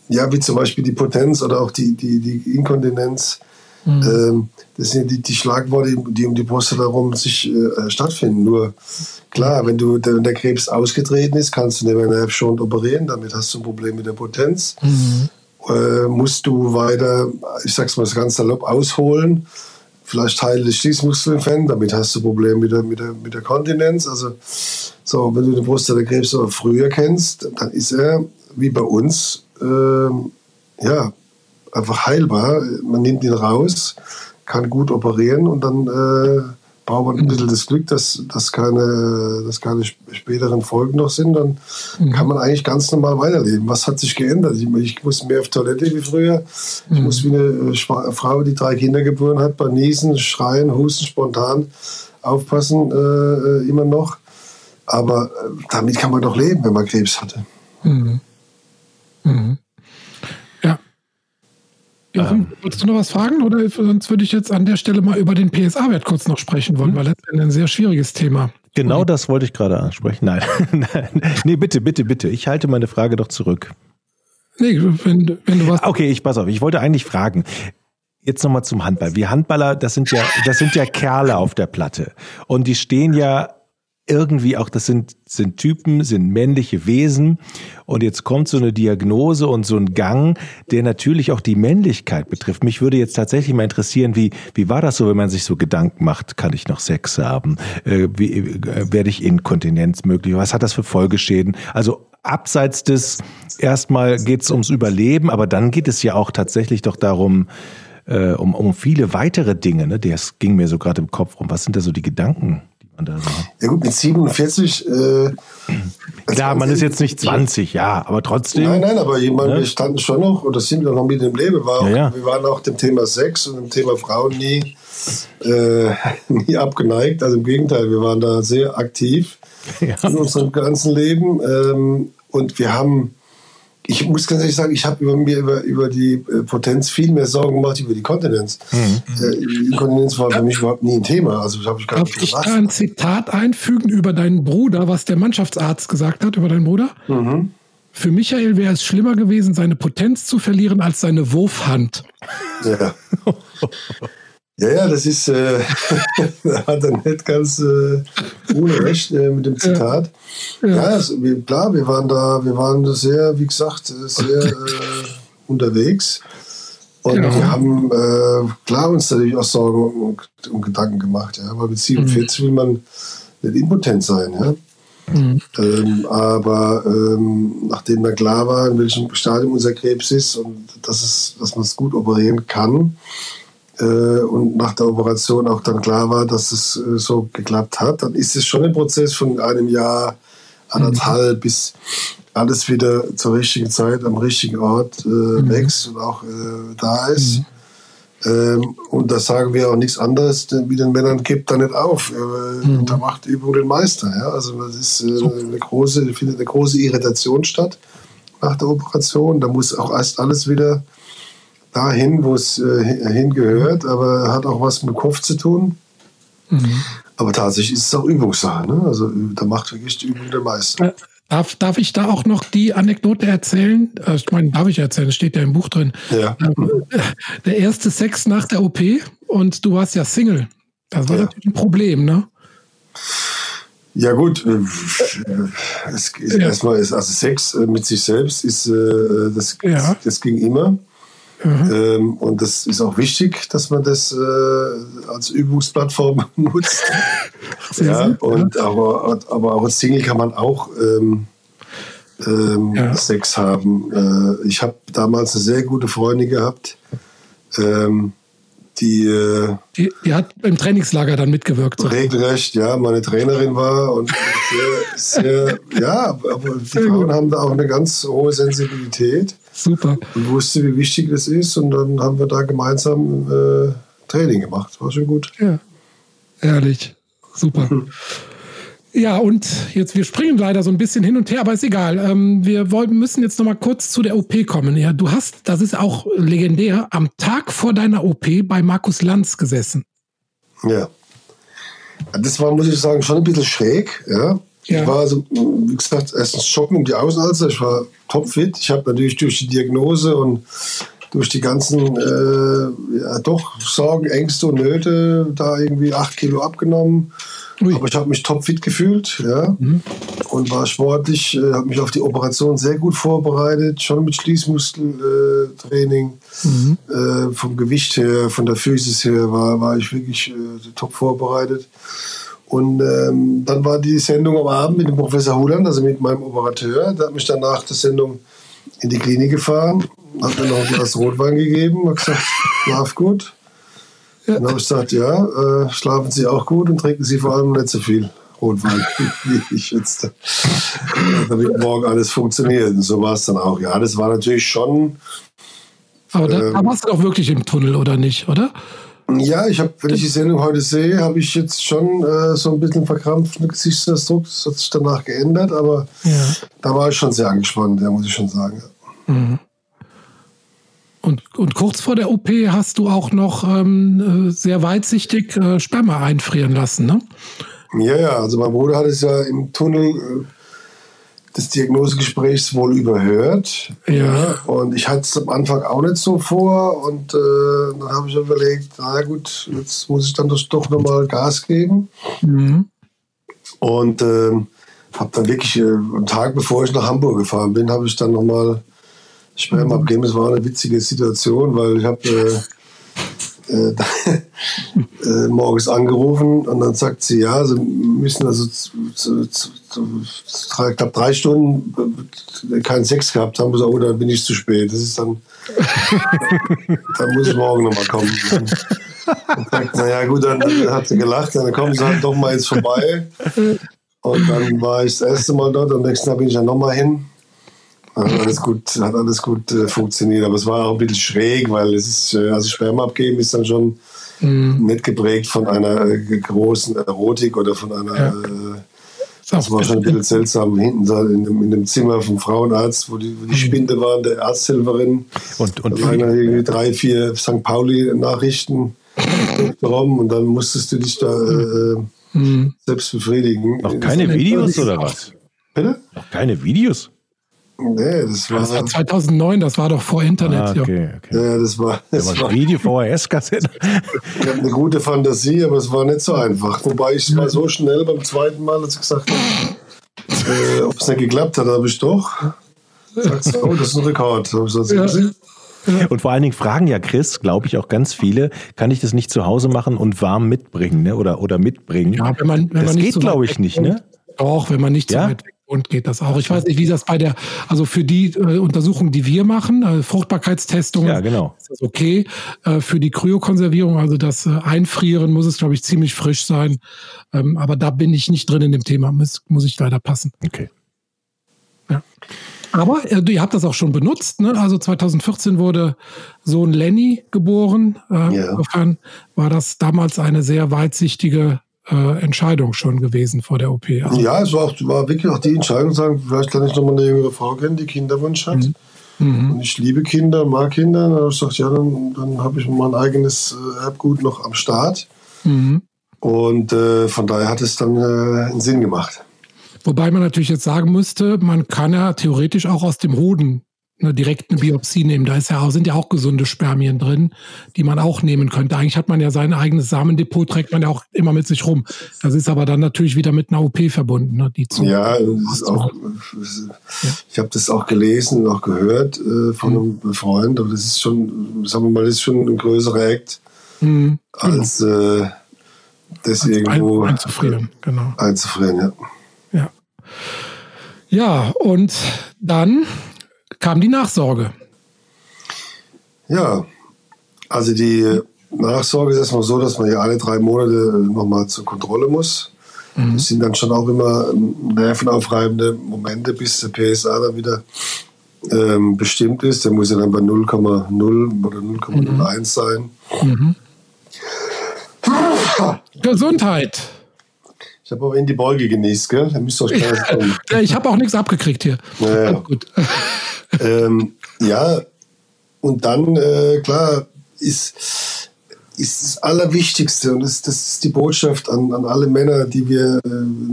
ja, wie zum Beispiel die Potenz oder auch die, die, die Inkontinenz. Mhm. Ähm, das sind die, die Schlagworte, die um die Prostata herum sich äh, stattfinden. Nur klar, wenn, du, wenn der Krebs ausgetreten ist, kannst du den schon operieren, damit hast du ein Problem mit der Potenz. Mhm. Äh, musst du weiter, ich sag's mal ganz salopp, ausholen vielleicht Schließmuskels entfernen, damit hast du Probleme mit der, mit der, mit der Kontinenz. Also, so, wenn du den Prostatakrebs aber früher kennst, dann ist er, wie bei uns, ähm, ja, einfach heilbar. Man nimmt ihn raus, kann gut operieren und dann äh, braucht man ein bisschen das Glück, dass, dass, keine, dass keine späteren Folgen noch sind, dann mhm. kann man eigentlich ganz normal weiterleben. Was hat sich geändert? Ich, ich muss mehr auf Toilette wie früher. Mhm. Ich muss wie eine äh, Frau, die drei Kinder geboren hat, bei Niesen, Schreien, Husten spontan aufpassen, äh, äh immer noch. Aber äh, damit kann man doch leben, wenn man Krebs hatte. Mhm. Mhm. Jochen, ähm, wolltest du noch was fragen? Oder sonst würde ich jetzt an der Stelle mal über den PSA-Wert kurz noch sprechen wollen, mhm. weil das ist ein sehr schwieriges Thema. Genau das wollte ich gerade ansprechen. [laughs] Nein. nee, bitte, bitte, bitte. Ich halte meine Frage doch zurück. Nee, wenn, wenn du was. Okay, ich pass auf. Ich wollte eigentlich fragen. Jetzt nochmal zum Handball. Wir Handballer, das sind ja, das sind ja Kerle auf der Platte. Und die stehen ja irgendwie auch, das sind, sind Typen, sind männliche Wesen. Und jetzt kommt so eine Diagnose und so ein Gang, der natürlich auch die Männlichkeit betrifft. Mich würde jetzt tatsächlich mal interessieren, wie, wie war das so, wenn man sich so Gedanken macht, kann ich noch Sex haben? Äh, wie, äh, werde ich Inkontinenz möglich? Was hat das für Folgeschäden? Also abseits des, erstmal geht es ums Überleben, aber dann geht es ja auch tatsächlich doch darum, äh, um, um viele weitere Dinge. Ne? Das ging mir so gerade im Kopf rum. Was sind da so die Gedanken? Ja gut, mit 47. Äh, Klar, man ist jetzt nicht 20, ja, aber trotzdem. Nein, nein, aber ich meine, ne? wir standen schon noch, oder sind wir noch mit dem Leben. War auch, ja, ja. Wir waren auch dem Thema Sex und dem Thema Frauen nie, äh, [laughs] nie abgeneigt. Also im Gegenteil, wir waren da sehr aktiv [laughs] ja. in unserem ganzen Leben. Ähm, und wir haben ich muss ganz ehrlich sagen, ich habe über mir über, über die äh, Potenz viel mehr Sorgen gemacht über die Kontinenz. Mhm. Äh, Inkontinenz war für mich überhaupt nie ein Thema. Also habe ich gar Darf ich da ein Zitat einfügen über deinen Bruder, was der Mannschaftsarzt gesagt hat über deinen Bruder? Mhm. Für Michael wäre es schlimmer gewesen, seine Potenz zu verlieren als seine Wurfhand. Ja. [laughs] Ja, ja, das ist, äh, [laughs] hat er nicht ganz äh, ohne Recht äh, mit dem Zitat. Ja, ja also, wir, klar, wir waren da, wir waren sehr, wie gesagt, sehr äh, unterwegs. Und ja. wir haben, äh, klar, uns natürlich auch Sorgen und, und Gedanken gemacht. Ja, weil mit 47 mhm. will man nicht impotent sein. Ja. Mhm. Ähm, aber ähm, nachdem mir klar war, in welchem Stadium unser Krebs ist und dass, es, dass man es gut operieren kann, äh, und nach der Operation auch dann klar war, dass es äh, so geklappt hat, dann ist es schon ein Prozess von einem Jahr, anderthalb, mhm. bis alles wieder zur richtigen Zeit am richtigen Ort äh, mhm. wächst und auch äh, da ist. Mhm. Ähm, und da sagen wir auch nichts anderes, wie den Männern gibt da nicht auf. Äh, mhm. Da macht Übung den Meister. Ja? Also das ist äh, eine große, findet eine große Irritation statt nach der Operation. Da muss auch erst alles wieder dahin, wo es äh, hingehört, aber hat auch was mit dem Kopf zu tun. Mhm. Aber tatsächlich ist es auch Übungssache. Ne? Also da macht wirklich die Übung der Meister. Äh, darf, darf ich da auch noch die Anekdote erzählen? Äh, ich meine, darf ich erzählen, steht ja im Buch drin. Ja. Der erste Sex nach der OP und du warst ja Single. Das war ja. natürlich ein Problem, ne? Ja gut, äh, es, ja. erstmal ist also Sex äh, mit sich selbst ist äh, das, ja. das ging immer. Mhm. Ähm, und das ist auch wichtig, dass man das äh, als Übungsplattform [laughs] nutzt. ja, und aber, aber auch als Single kann man auch ähm, ähm, ja. Sex haben. Äh, ich habe damals eine sehr gute Freundin gehabt. Ähm, die, äh, die, die, hat im Trainingslager dann mitgewirkt. Regelrecht, ja, meine Trainerin war und sehr, sehr ja, aber die Frauen haben da auch eine ganz hohe Sensibilität. Super. Und wusste, wie wichtig das ist und dann haben wir da gemeinsam äh, Training gemacht. War schon gut. Ja, ehrlich. Super. Mhm. Ja, und jetzt, wir springen leider so ein bisschen hin und her, aber ist egal. Ähm, wir wollen, müssen jetzt noch mal kurz zu der OP kommen. Ja, du hast, das ist auch legendär, am Tag vor deiner OP bei Markus Lanz gesessen. Ja. Das war, muss ich sagen, schon ein bisschen schräg. Ja. Ja. Ich war, also, wie gesagt, erstens schocken um die Außenalzer. Ich war topfit. Ich habe natürlich durch die Diagnose und durch die ganzen äh, ja, doch Sorgen, Ängste und Nöte da irgendwie acht Kilo abgenommen Ui. Aber ich habe mich topfit gefühlt, ja, mhm. und war sportlich, äh, habe mich auf die Operation sehr gut vorbereitet, schon mit Schließmuskeltraining, äh, mhm. äh, vom Gewicht her, von der Physis her war, war ich wirklich äh, top vorbereitet. Und ähm, dann war die Sendung am Abend mit dem Professor Huland, also mit meinem Operateur. Der hat mich dann nach der Sendung in die Klinik gefahren, hat mir noch ein Glas Rotwein gegeben, hat gesagt, schlaf gut. Dann habe ich gesagt, ja, äh, schlafen Sie auch gut und trinken Sie vor allem nicht so viel Rotwein, [laughs] wie ich jetzt, damit morgen alles funktioniert. Und so war es dann auch. Ja, das war natürlich schon. Aber da, ähm, warst du doch wirklich im Tunnel, oder nicht, oder? Ja, ich habe, wenn ich die Sendung heute sehe, habe ich jetzt schon äh, so ein bisschen verkrampften Gesichtsausdruck. Das hat sich danach geändert, aber ja. da war ich schon sehr angespannt, ja, muss ich schon sagen. Mhm. Und, und kurz vor der OP hast du auch noch ähm, äh, sehr weitsichtig äh, Sperma einfrieren lassen, ne? Ja, ja, also mein Bruder hat es ja im Tunnel äh, des Diagnosegesprächs wohl überhört. Ja. Und ich hatte es am Anfang auch nicht so vor. Und äh, dann habe ich überlegt, na gut, jetzt muss ich dann doch nochmal Gas geben. Mhm. Und äh, habe dann wirklich, äh, am Tag bevor ich nach Hamburg gefahren bin, habe ich dann nochmal Sperma abgeben. Das war eine witzige Situation, weil ich habe äh, [laughs] äh, morgens angerufen und dann sagt sie, ja, sie müssen also zu, zu, zu, ich glaube drei Stunden äh, keinen Sex gehabt haben. So, oh, dann bin ich zu spät. Das ist dann, [laughs] dann muss ich morgen nochmal kommen. Und sagt, naja gut, dann, dann hat sie gelacht, dann kommen sie halt doch mal jetzt vorbei. [laughs] Und dann war ich das erste Mal dort, am nächsten Tag bin ich dann nochmal hin. Hat alles gut, hat alles gut äh, funktioniert, aber es war auch ein bisschen schräg, weil es ist, äh, also Sperma abgeben ist dann schon mhm. nicht geprägt von einer äh, großen Erotik oder von einer. Ja. Äh, das war schon ein bisschen seltsam. Hinten da in dem, in dem Zimmer vom Frauenarzt, wo die, wo die mhm. Spinde waren, der Arzthelferin. Und, und da irgendwie drei, vier St. Pauli-Nachrichten [laughs] bekommen und dann musstest du dich da äh, mhm. selbst befriedigen. Noch keine Videos oder was? Bitte? Noch keine Videos? Nee, das war, das war 2009, das war doch vor Internet. Ah, okay, okay. Ja, das war. Das, das war Video VHS-Kassette. Ich habe eine gute Fantasie, aber es war nicht so einfach. Wobei ich war so schnell beim zweiten Mal, als ich gesagt habe, äh, ob es nicht geklappt hat, habe ich doch. Sagst, oh, das ist ein Rekord. Ja. Und vor allen Dingen fragen ja Chris, glaube ich, auch ganz viele, kann ich das nicht zu Hause machen und warm mitbringen, ne? Oder, oder mitbringen? Ja, wenn man, wenn das man geht, so glaube ich, nicht, ne? Doch, wenn man nicht ja? so weit weg und geht das auch. Ich weiß nicht, wie das bei der, also für die äh, Untersuchungen, die wir machen, äh, Fruchtbarkeitstestungen, ja, genau. ist das okay. Äh, für die Kryokonservierung, also das äh, Einfrieren, muss es, glaube ich, ziemlich frisch sein. Ähm, aber da bin ich nicht drin in dem Thema, muss, muss ich leider passen. Okay. Ja. Aber äh, ihr habt das auch schon benutzt. Ne? Also 2014 wurde Sohn Lenny geboren. Äh, ja. Insofern war das damals eine sehr weitsichtige äh, Entscheidung schon gewesen vor der OP. Also ja, es war, auch, war wirklich auch die Entscheidung, sagen, vielleicht kann ich noch mal eine jüngere Frau kennen, die Kinderwunsch hat. Mhm. Mhm. Und ich liebe Kinder, mag Kinder. Dann habe ich gesagt, ja, dann, dann habe ich mein eigenes äh, Erbgut noch am Start. Mhm. Und äh, von daher hat es dann äh, einen Sinn gemacht. Wobei man natürlich jetzt sagen müsste, man kann ja theoretisch auch aus dem Hoden ne, eine Biopsie nehmen. Da ist ja auch, sind ja auch gesunde Spermien drin, die man auch nehmen könnte. Eigentlich hat man ja sein eigenes Samendepot, trägt man ja auch immer mit sich rum. Das ist aber dann natürlich wieder mit einer OP verbunden. Ne, die zu ja, auch, ich habe das auch gelesen und auch gehört äh, von mhm. einem Freund, aber das ist schon, sagen wir mal, das ist schon ein größerer Act mhm. als äh, das als irgendwo ein, einzufrieren. Genau. Einzufrieren, ja. Ja. Ja, und dann kam die Nachsorge. Ja, also die Nachsorge ist erstmal so, dass man ja alle drei Monate nochmal zur Kontrolle muss. Mhm. Das sind dann schon auch immer nervenaufreibende Momente, bis der PSA dann wieder ähm, bestimmt ist. Der muss ja dann bei 0,0 oder 0,01 mhm. sein. Mhm. Gesundheit. Ich habe aber in die Beuge genießt, gell? Da müsst ihr euch ja, [laughs] ich habe auch nichts abgekriegt hier. Naja. Gut. Ähm, ja, und dann, äh, klar, ist, ist das Allerwichtigste, und das, das ist die Botschaft an, an alle Männer, die wir äh,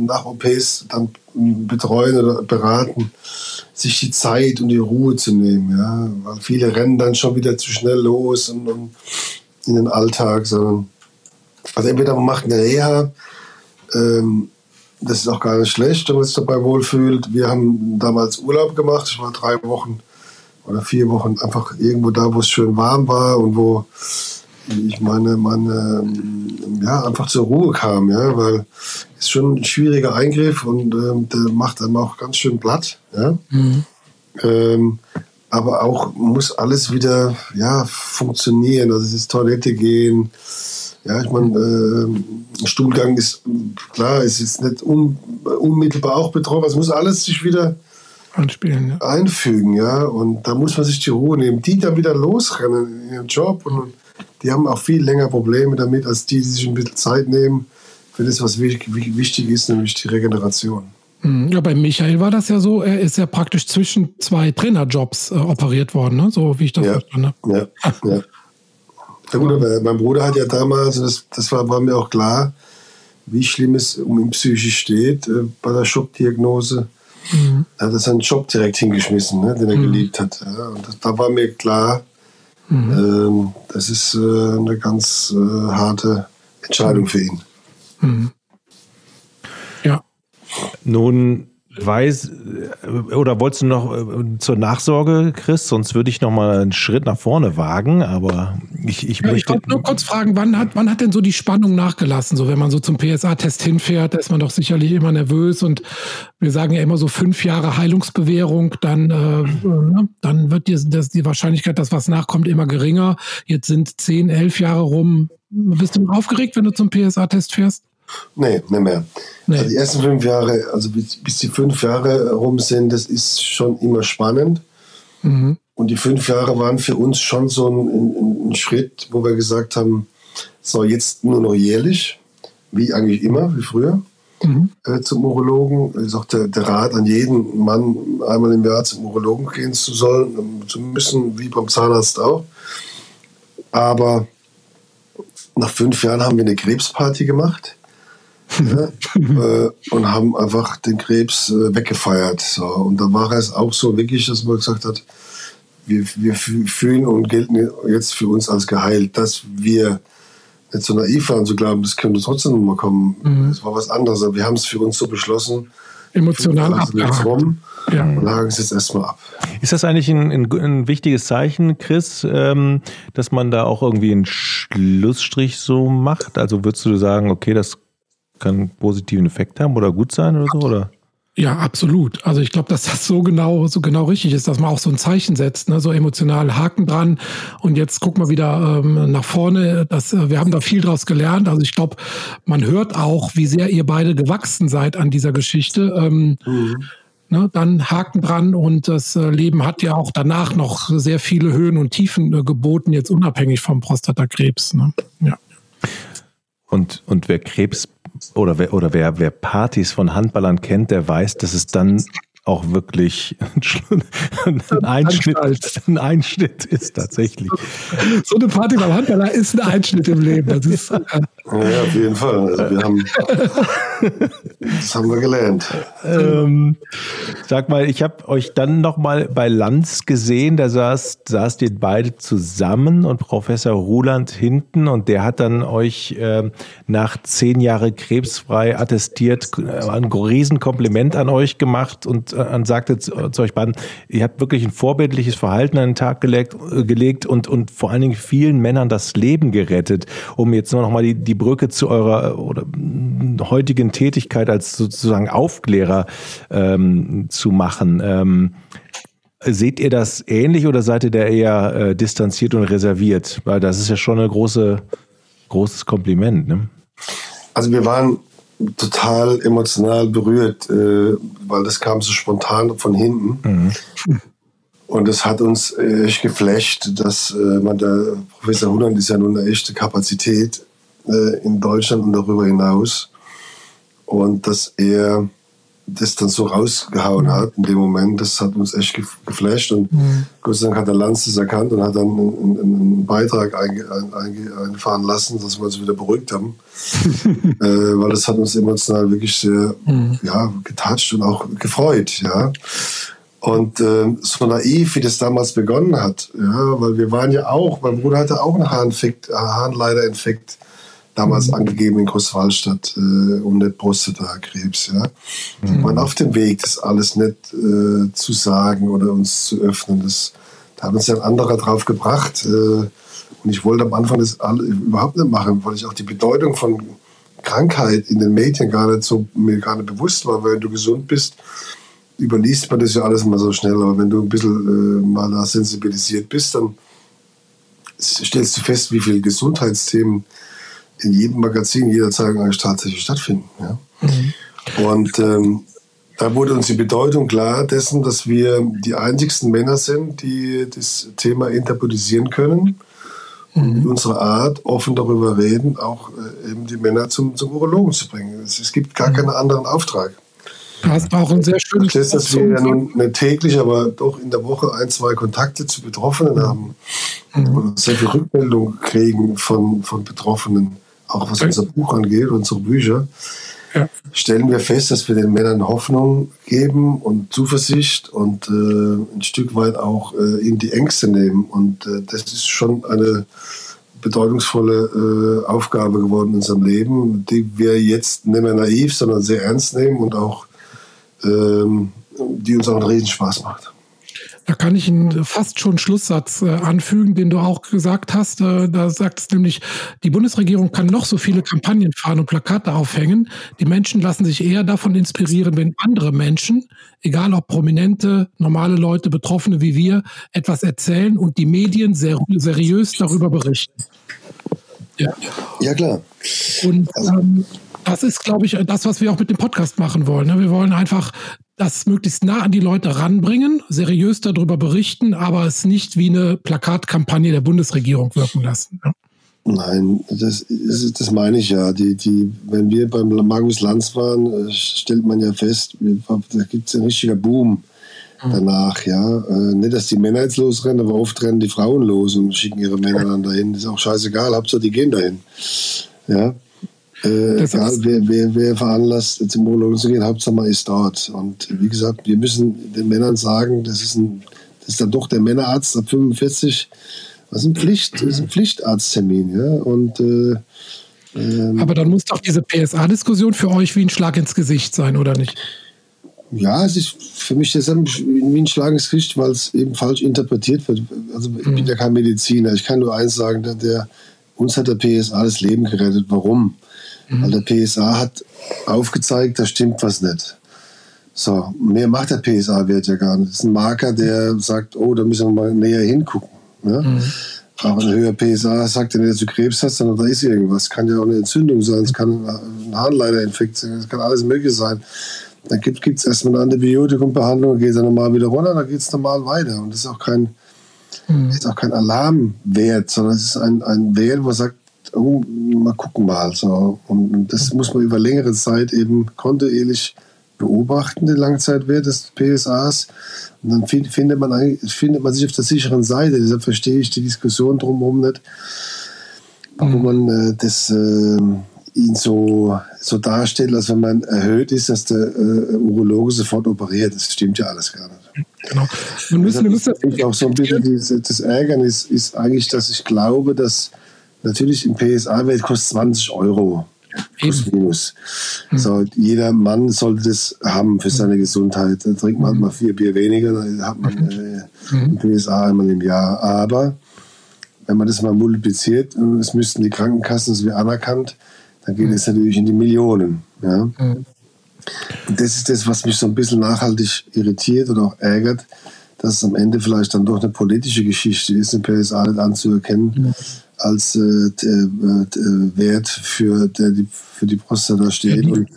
nach OPs dann betreuen oder beraten, sich die Zeit und die Ruhe zu nehmen. Ja? Weil viele rennen dann schon wieder zu schnell los und, und in den Alltag, sondern also entweder man macht eine Reha, ähm, das ist auch gar nicht schlecht, wenn man sich dabei wohlfühlt. Wir haben damals Urlaub gemacht. Ich war drei Wochen oder vier Wochen einfach irgendwo da, wo es schön warm war und wo ich meine, meine, ähm, ja, einfach zur Ruhe kam, ja, weil es schon ein schwieriger Eingriff und ähm, der macht einem auch ganz schön platt, ja. Mhm. Ähm, aber auch muss alles wieder, ja, funktionieren. Also es ist Toilette gehen, ja, ich meine, äh, Stuhlgang ist klar, es ist nicht un, unmittelbar auch betroffen. Es muss alles sich wieder Anspielen, ja. einfügen, ja. Und da muss man sich die Ruhe nehmen. Die dann wieder losrennen in ihren Job und die haben auch viel länger Probleme damit, als die, die sich ein bisschen Zeit nehmen für das, was wichtig ist, nämlich die Regeneration. Mhm. Ja, bei Michael war das ja so, er ist ja praktisch zwischen zwei Trainerjobs äh, operiert worden, ne? so wie ich das ja, verstanden habe. Ja, ja. Ja gut, aber mein Bruder hat ja damals, das, das war, war, mir auch klar, wie schlimm es um ihn psychisch steht äh, bei der Schockdiagnose. Mhm. Er hat seinen Job direkt hingeschmissen, ne, den er mhm. geliebt hat. Ja. Und das, da war mir klar, mhm. ähm, das ist äh, eine ganz äh, harte Entscheidung mhm. für ihn. Mhm. Ja. Nun weiß oder wolltest du noch äh, zur Nachsorge, Chris? Sonst würde ich noch mal einen Schritt nach vorne wagen. Aber ich, ich ja, möchte. Ich nur kurz fragen, wann hat, wann hat denn so die Spannung nachgelassen? So, wenn man so zum PSA-Test hinfährt, da ist man doch sicherlich immer nervös und wir sagen ja immer so fünf Jahre Heilungsbewährung, dann, äh, ne, dann wird die, das, die Wahrscheinlichkeit, dass was nachkommt, immer geringer. Jetzt sind zehn, elf Jahre rum. Bist du aufgeregt, wenn du zum PSA-Test fährst? Nee, nicht mehr. Nee. Also die ersten fünf Jahre, also bis, bis, die fünf Jahre rum sind, das ist schon immer spannend. Mhm. Und die fünf Jahre waren für uns schon so ein, ein, ein, Schritt, wo wir gesagt haben, so jetzt nur noch jährlich, wie eigentlich immer, wie früher, mhm. äh, zum Urologen. Das ist auch der, der, Rat an jeden Mann, einmal im Jahr zum Urologen gehen zu sollen, zu müssen, wie beim Zahnarzt auch. Aber nach fünf Jahren haben wir eine Krebsparty gemacht ne? äh, und haben einfach den Krebs äh, weggefeiert. So. Und da war es auch so wirklich, dass man gesagt hat, wir, wir fühlen und gelten jetzt für uns als geheilt, dass wir nicht so naiv waren zu glauben, das könnte trotzdem nochmal kommen. Mhm. Das war was anderes. Aber wir haben es für uns so beschlossen. Emotional abgehakt. Ja. Und haken es jetzt erstmal ab. Ist das eigentlich ein, ein, ein wichtiges Zeichen, Chris, ähm, dass man da auch irgendwie einen Schlussstrich so macht? Also würdest du sagen, okay, das kann einen positiven Effekt haben oder gut sein oder so? Oder? Ja, absolut. Also ich glaube, dass das so genau, so genau richtig ist, dass man auch so ein Zeichen setzt, ne? so emotional Haken dran. Und jetzt guck mal wieder ähm, nach vorne. Das, äh, wir haben da viel draus gelernt. Also ich glaube, man hört auch, wie sehr ihr beide gewachsen seid an dieser Geschichte. Ähm, mhm. Ne, dann Haken dran und das äh, Leben hat ja auch danach noch sehr viele Höhen und Tiefen äh, geboten, jetzt unabhängig vom Prostatakrebs. Ne? Ja. Und, und wer Krebs oder wer, oder wer, wer Partys von Handballern kennt, der weiß, dass es dann auch wirklich ein Einschnitt, ein Einschnitt ist tatsächlich. So eine Party beim Handballer ist ein Einschnitt im Leben. Das ist, äh, Ja, auf jeden Fall. Also wir haben, das haben wir gelernt. Ähm, sag mal, ich habe euch dann noch mal bei Lanz gesehen, da saß, saßt ihr beide zusammen und Professor Ruland hinten und der hat dann euch äh, nach zehn Jahre krebsfrei attestiert, äh, ein Riesenkompliment an euch gemacht und äh, sagte zu, zu, euch beiden, ihr habt wirklich ein vorbildliches Verhalten an den Tag gelegt, äh, gelegt und, und vor allen Dingen vielen Männern das Leben gerettet, um jetzt nur noch mal die, die Brücke zu eurer oder heutigen Tätigkeit als sozusagen Aufklärer ähm, zu machen. Ähm, seht ihr das ähnlich oder seid ihr da eher äh, distanziert und reserviert? Weil das ist ja schon ein große, großes Kompliment. Ne? Also wir waren total emotional berührt, äh, weil das kam so spontan von hinten. Mhm. Und es hat uns äh, echt geflasht, dass äh, man der Professor Hunand ist ja nun eine echte Kapazität äh, in Deutschland und darüber hinaus. Und dass er das dann so rausgehauen hat in dem Moment, das hat uns echt geflasht. Und mhm. Gott sei Dank hat der Lanz das erkannt und hat dann einen, einen Beitrag einge, einge, einfahren lassen, dass wir uns wieder beruhigt haben. [laughs] äh, weil das hat uns emotional wirklich sehr mhm. ja, getatscht und auch gefreut. Ja. Und äh, so naiv, wie das damals begonnen hat, ja, weil wir waren ja auch, mein Bruder hatte auch einen Harnleiderinfekt. Harnleiderinfekt damals mhm. angegeben in Großwallstadt äh, und nicht Prostatakrebs. Ja. Mhm. Waren auf dem Weg, das alles nicht äh, zu sagen oder uns zu öffnen. Das, da hat uns ja ein anderer drauf gebracht. Äh, und ich wollte am Anfang das alle, überhaupt nicht machen, weil ich auch die Bedeutung von Krankheit in den Medien gar nicht so mir gar nicht bewusst war. Weil wenn du gesund bist, überliest man das ja alles immer so schnell. Aber wenn du ein bisschen äh, mal da sensibilisiert bist, dann stellst du fest, wie viele Gesundheitsthemen in jedem Magazin, jeder Zeitung eigentlich tatsächlich stattfinden. Ja? Mhm. Und ähm, da wurde uns die Bedeutung klar dessen, dass wir die einzigsten Männer sind, die das Thema interpretisieren können und mit mhm. unserer Art offen darüber reden, auch äh, eben die Männer zum, zum Urologen zu bringen. Es, es gibt gar mhm. keinen anderen Auftrag. Du hast auch ein sehr schönes Das, dass wir ja nun nicht täglich, aber doch in der Woche ein, zwei Kontakte zu Betroffenen mhm. haben mhm. und sehr viel Rückmeldung kriegen von, von Betroffenen auch was unser Buch angeht, unsere Bücher, ja. stellen wir fest, dass wir den Männern Hoffnung geben und Zuversicht und äh, ein Stück weit auch äh, ihnen die Ängste nehmen. Und äh, das ist schon eine bedeutungsvolle äh, Aufgabe geworden in unserem Leben, die wir jetzt nicht mehr naiv, sondern sehr ernst nehmen und auch ähm, die uns auch einen Riesenspaß macht. Da kann ich einen fast schon Schlusssatz äh, anfügen, den du auch gesagt hast. Äh, da sagt es nämlich, die Bundesregierung kann noch so viele Kampagnen fahren und Plakate aufhängen. Die Menschen lassen sich eher davon inspirieren, wenn andere Menschen, egal ob prominente, normale Leute, Betroffene wie wir, etwas erzählen und die Medien sehr seriös darüber berichten. Ja, ja klar. Und ähm, das ist, glaube ich, das, was wir auch mit dem Podcast machen wollen. Ne? Wir wollen einfach das möglichst nah an die Leute ranbringen, seriös darüber berichten, aber es nicht wie eine Plakatkampagne der Bundesregierung wirken lassen. Ne? Nein, das, das meine ich ja. Die, die, wenn wir beim Magus Lanz waren, äh, stellt man ja fest, da gibt es einen richtigen Boom mhm. danach. Ja. Äh, nicht, dass die Männer jetzt losrennen, aber oft rennen die Frauen los und schicken ihre Männer dann dahin. Das ist auch scheißegal, Hauptsache die gehen dahin. Ja. Äh, egal, wer, wer, wer veranlasst, zum Urologen zu gehen, Hauptsache man ist dort. Und wie gesagt, wir müssen den Männern sagen, das ist, ein, das ist dann doch der Männerarzt ab 45. Das ist ein, Pflicht, das ist ein Pflichtarzttermin. Ja? Und, äh, ähm, Aber dann muss doch diese PSA-Diskussion für euch wie ein Schlag ins Gesicht sein, oder nicht? Ja, es ist für mich deshalb wie ein Schlag ins Gesicht, weil es eben falsch interpretiert wird. Also ich mhm. bin ja kein Mediziner. Ich kann nur eins sagen, der, der uns hat der PSA das Leben gerettet. Warum? Mhm. Weil der PSA hat aufgezeigt, da stimmt was nicht. So, mehr macht der PSA-Wert ja gar nicht. Das ist ein Marker, der sagt, oh, da müssen wir mal näher hingucken. Ja? Mhm. Aber ein höherer PSA sagt ja nicht, dass du Krebs hast, sondern da ist irgendwas. Kann ja auch eine Entzündung sein, es kann ein Harnleiterinfekt sein, es kann alles Mögliche sein. Dann gibt es erstmal eine Antibiotikumbehandlung, geht dann normal wieder runter, dann geht es normal weiter. Und das ist auch kein, mhm. ist auch kein Alarmwert, sondern es ist ein, ein Wert, wo man sagt, oh, mal gucken mal. So. Und das muss man über längere Zeit eben kontinuierlich beobachten, den Langzeitwert des PSAs. Und dann find, findet, man, findet man sich auf der sicheren Seite. Deshalb verstehe ich die Diskussion drumherum nicht. mhm. wo man äh, das äh, ihn so, so darstellt, als wenn man erhöht ist, dass der äh, Urologe sofort operiert. Das stimmt ja alles gar nicht. Genau. Man müssen, also, müssen das auch so ein bisschen dieses, das Ärgern ist, ist eigentlich, dass ich glaube, dass natürlich im PSA-Wert kostet 20 Euro. Plus minus. Mhm. So, jeder Mann sollte das haben für seine Gesundheit. Dann trinkt man mal vier Bier weniger, dann hat man äh, ein PSA einmal im Jahr. Aber wenn man das mal multipliziert, und es müssten die Krankenkassen, das wird anerkannt, dann geht es natürlich in die Millionen. Ja? Und das ist das, was mich so ein bisschen nachhaltig irritiert oder auch ärgert, dass es am Ende vielleicht dann doch eine politische Geschichte ist, den PSA nicht anzuerkennen. Als äh, äh, äh, Wert für, der die, für die Prostata steht. Ja, und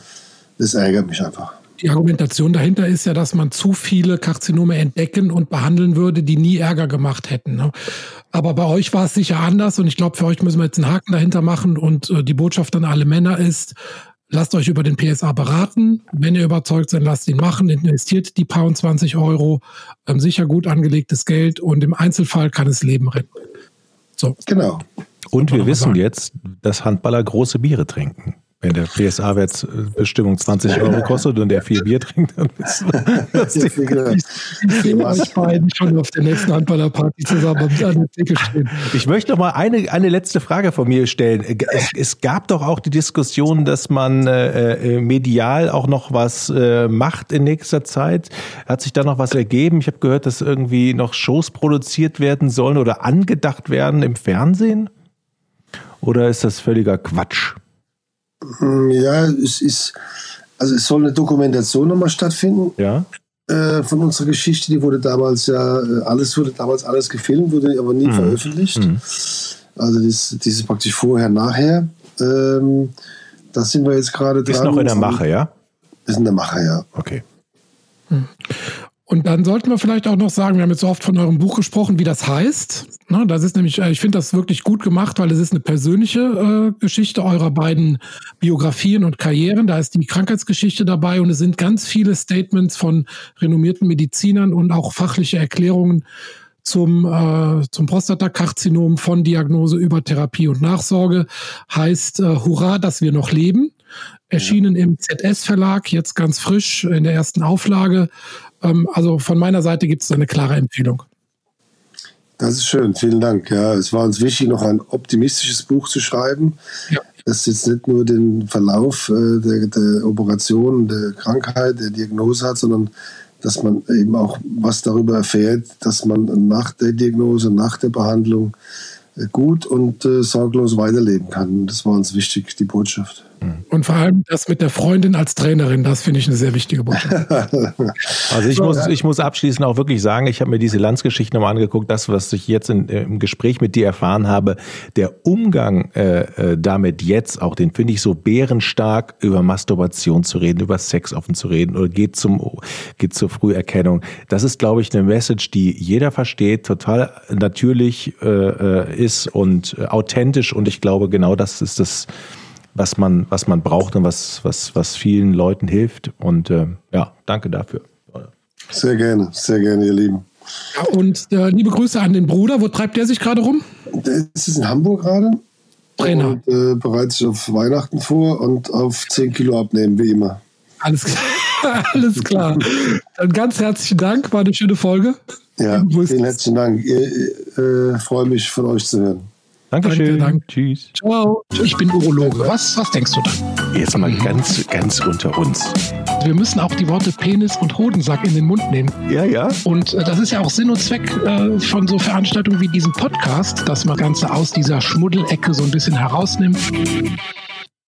das ärgert mich einfach. Die Argumentation dahinter ist ja, dass man zu viele Karzinome entdecken und behandeln würde, die nie Ärger gemacht hätten. Ne? Aber bei euch war es sicher anders und ich glaube, für euch müssen wir jetzt einen Haken dahinter machen und äh, die Botschaft an alle Männer ist, lasst euch über den PSA beraten. Wenn ihr überzeugt seid, lasst ihn machen, investiert die paar und 20 Euro, ähm, sicher gut angelegtes Geld und im Einzelfall kann es Leben retten. So. Genau. Und wir wissen jetzt, dass Handballer große Biere trinken. Wenn der PSA-Wertbestimmung 20 Euro [laughs] kostet und der vier Bier trinkt, dann ist das [laughs] Ich sehe euch beiden schon auf der nächsten Handballerparty zusammen an der Theke stehen. Ich möchte noch mal eine, eine letzte Frage von mir stellen. Es, es gab doch auch die Diskussion, dass man äh, äh, medial auch noch was äh, macht in nächster Zeit. Hat sich da noch was ergeben? Ich habe gehört, dass irgendwie noch Shows produziert werden sollen oder angedacht werden im Fernsehen? Oder ist das völliger Quatsch? Hm, ja, es ist, also es soll eine Dokumentation nochmal stattfinden. Ja. Äh, von unserer Geschichte, die wurde damals ja, äh, alles wurde damals alles gefilmt, wurde aber nie mhm. veröffentlicht. Mhm. Also das, das ist praktisch vorher, nachher. Ähm, da sind wir jetzt gerade dran. Ist noch in der Mache, ja? Ist in der Mache, ja. Okay. Und dann sollten wir vielleicht auch noch sagen, wir haben jetzt so oft von eurem Buch gesprochen, wie das heißt. Ne, das ist nämlich, äh, ich finde das wirklich gut gemacht, weil es ist eine persönliche äh, Geschichte eurer beiden Biografien und Karrieren. Da ist die Krankheitsgeschichte dabei und es sind ganz viele Statements von renommierten Medizinern und auch fachliche Erklärungen zum, äh, zum Prostatakarzinom von Diagnose über Therapie und Nachsorge. Heißt, äh, hurra, dass wir noch leben. Erschienen im ZS-Verlag, jetzt ganz frisch in der ersten Auflage. Ähm, also von meiner Seite gibt es eine klare Empfehlung. Das ist schön, vielen Dank. Ja, es war uns wichtig, noch ein optimistisches Buch zu schreiben, ja. das jetzt nicht nur den Verlauf äh, der, der Operation, der Krankheit, der Diagnose hat, sondern dass man eben auch was darüber erfährt, dass man nach der Diagnose, nach der Behandlung äh, gut und äh, sorglos weiterleben kann. Das war uns wichtig, die Botschaft. Und vor allem das mit der Freundin als Trainerin, das finde ich eine sehr wichtige Botschaft. [laughs] also ich muss, ich muss abschließend auch wirklich sagen, ich habe mir diese Landsgeschichte nochmal angeguckt, das, was ich jetzt in, im Gespräch mit dir erfahren habe, der Umgang äh, äh, damit jetzt auch, den finde ich so bärenstark, über Masturbation zu reden, über Sex offen zu reden oder geht zum geht zur Früherkennung. Das ist, glaube ich, eine Message, die jeder versteht, total natürlich äh, äh ist und äh, authentisch und ich glaube, genau das ist das was man, was man braucht und was, was, was vielen Leuten hilft. Und äh, ja, danke dafür. Sehr gerne, sehr gerne, ihr Lieben. Ja, und äh, liebe Grüße an den Bruder. Wo treibt der sich gerade rum? Der ist in Hamburg gerade. Trainer. Und äh, bereitet sich auf Weihnachten vor und auf 10 Kilo abnehmen, wie immer. Alles klar. [laughs] Alles klar. Dann ganz herzlichen Dank. War eine schöne Folge. Ja, vielen herzlichen Dank. Ich äh, freue mich, von euch zu hören. Dankeschön. Danke, danke. Tschüss. Ciao. Ich bin Urologe. Was, was denkst du da? Jetzt mal ganz, ganz unter uns. Wir müssen auch die Worte Penis und Hodensack in den Mund nehmen. Ja, ja. Und äh, das ist ja auch Sinn und Zweck äh, von so Veranstaltungen wie diesem Podcast, dass man Ganze aus dieser Schmuddelecke so ein bisschen herausnimmt.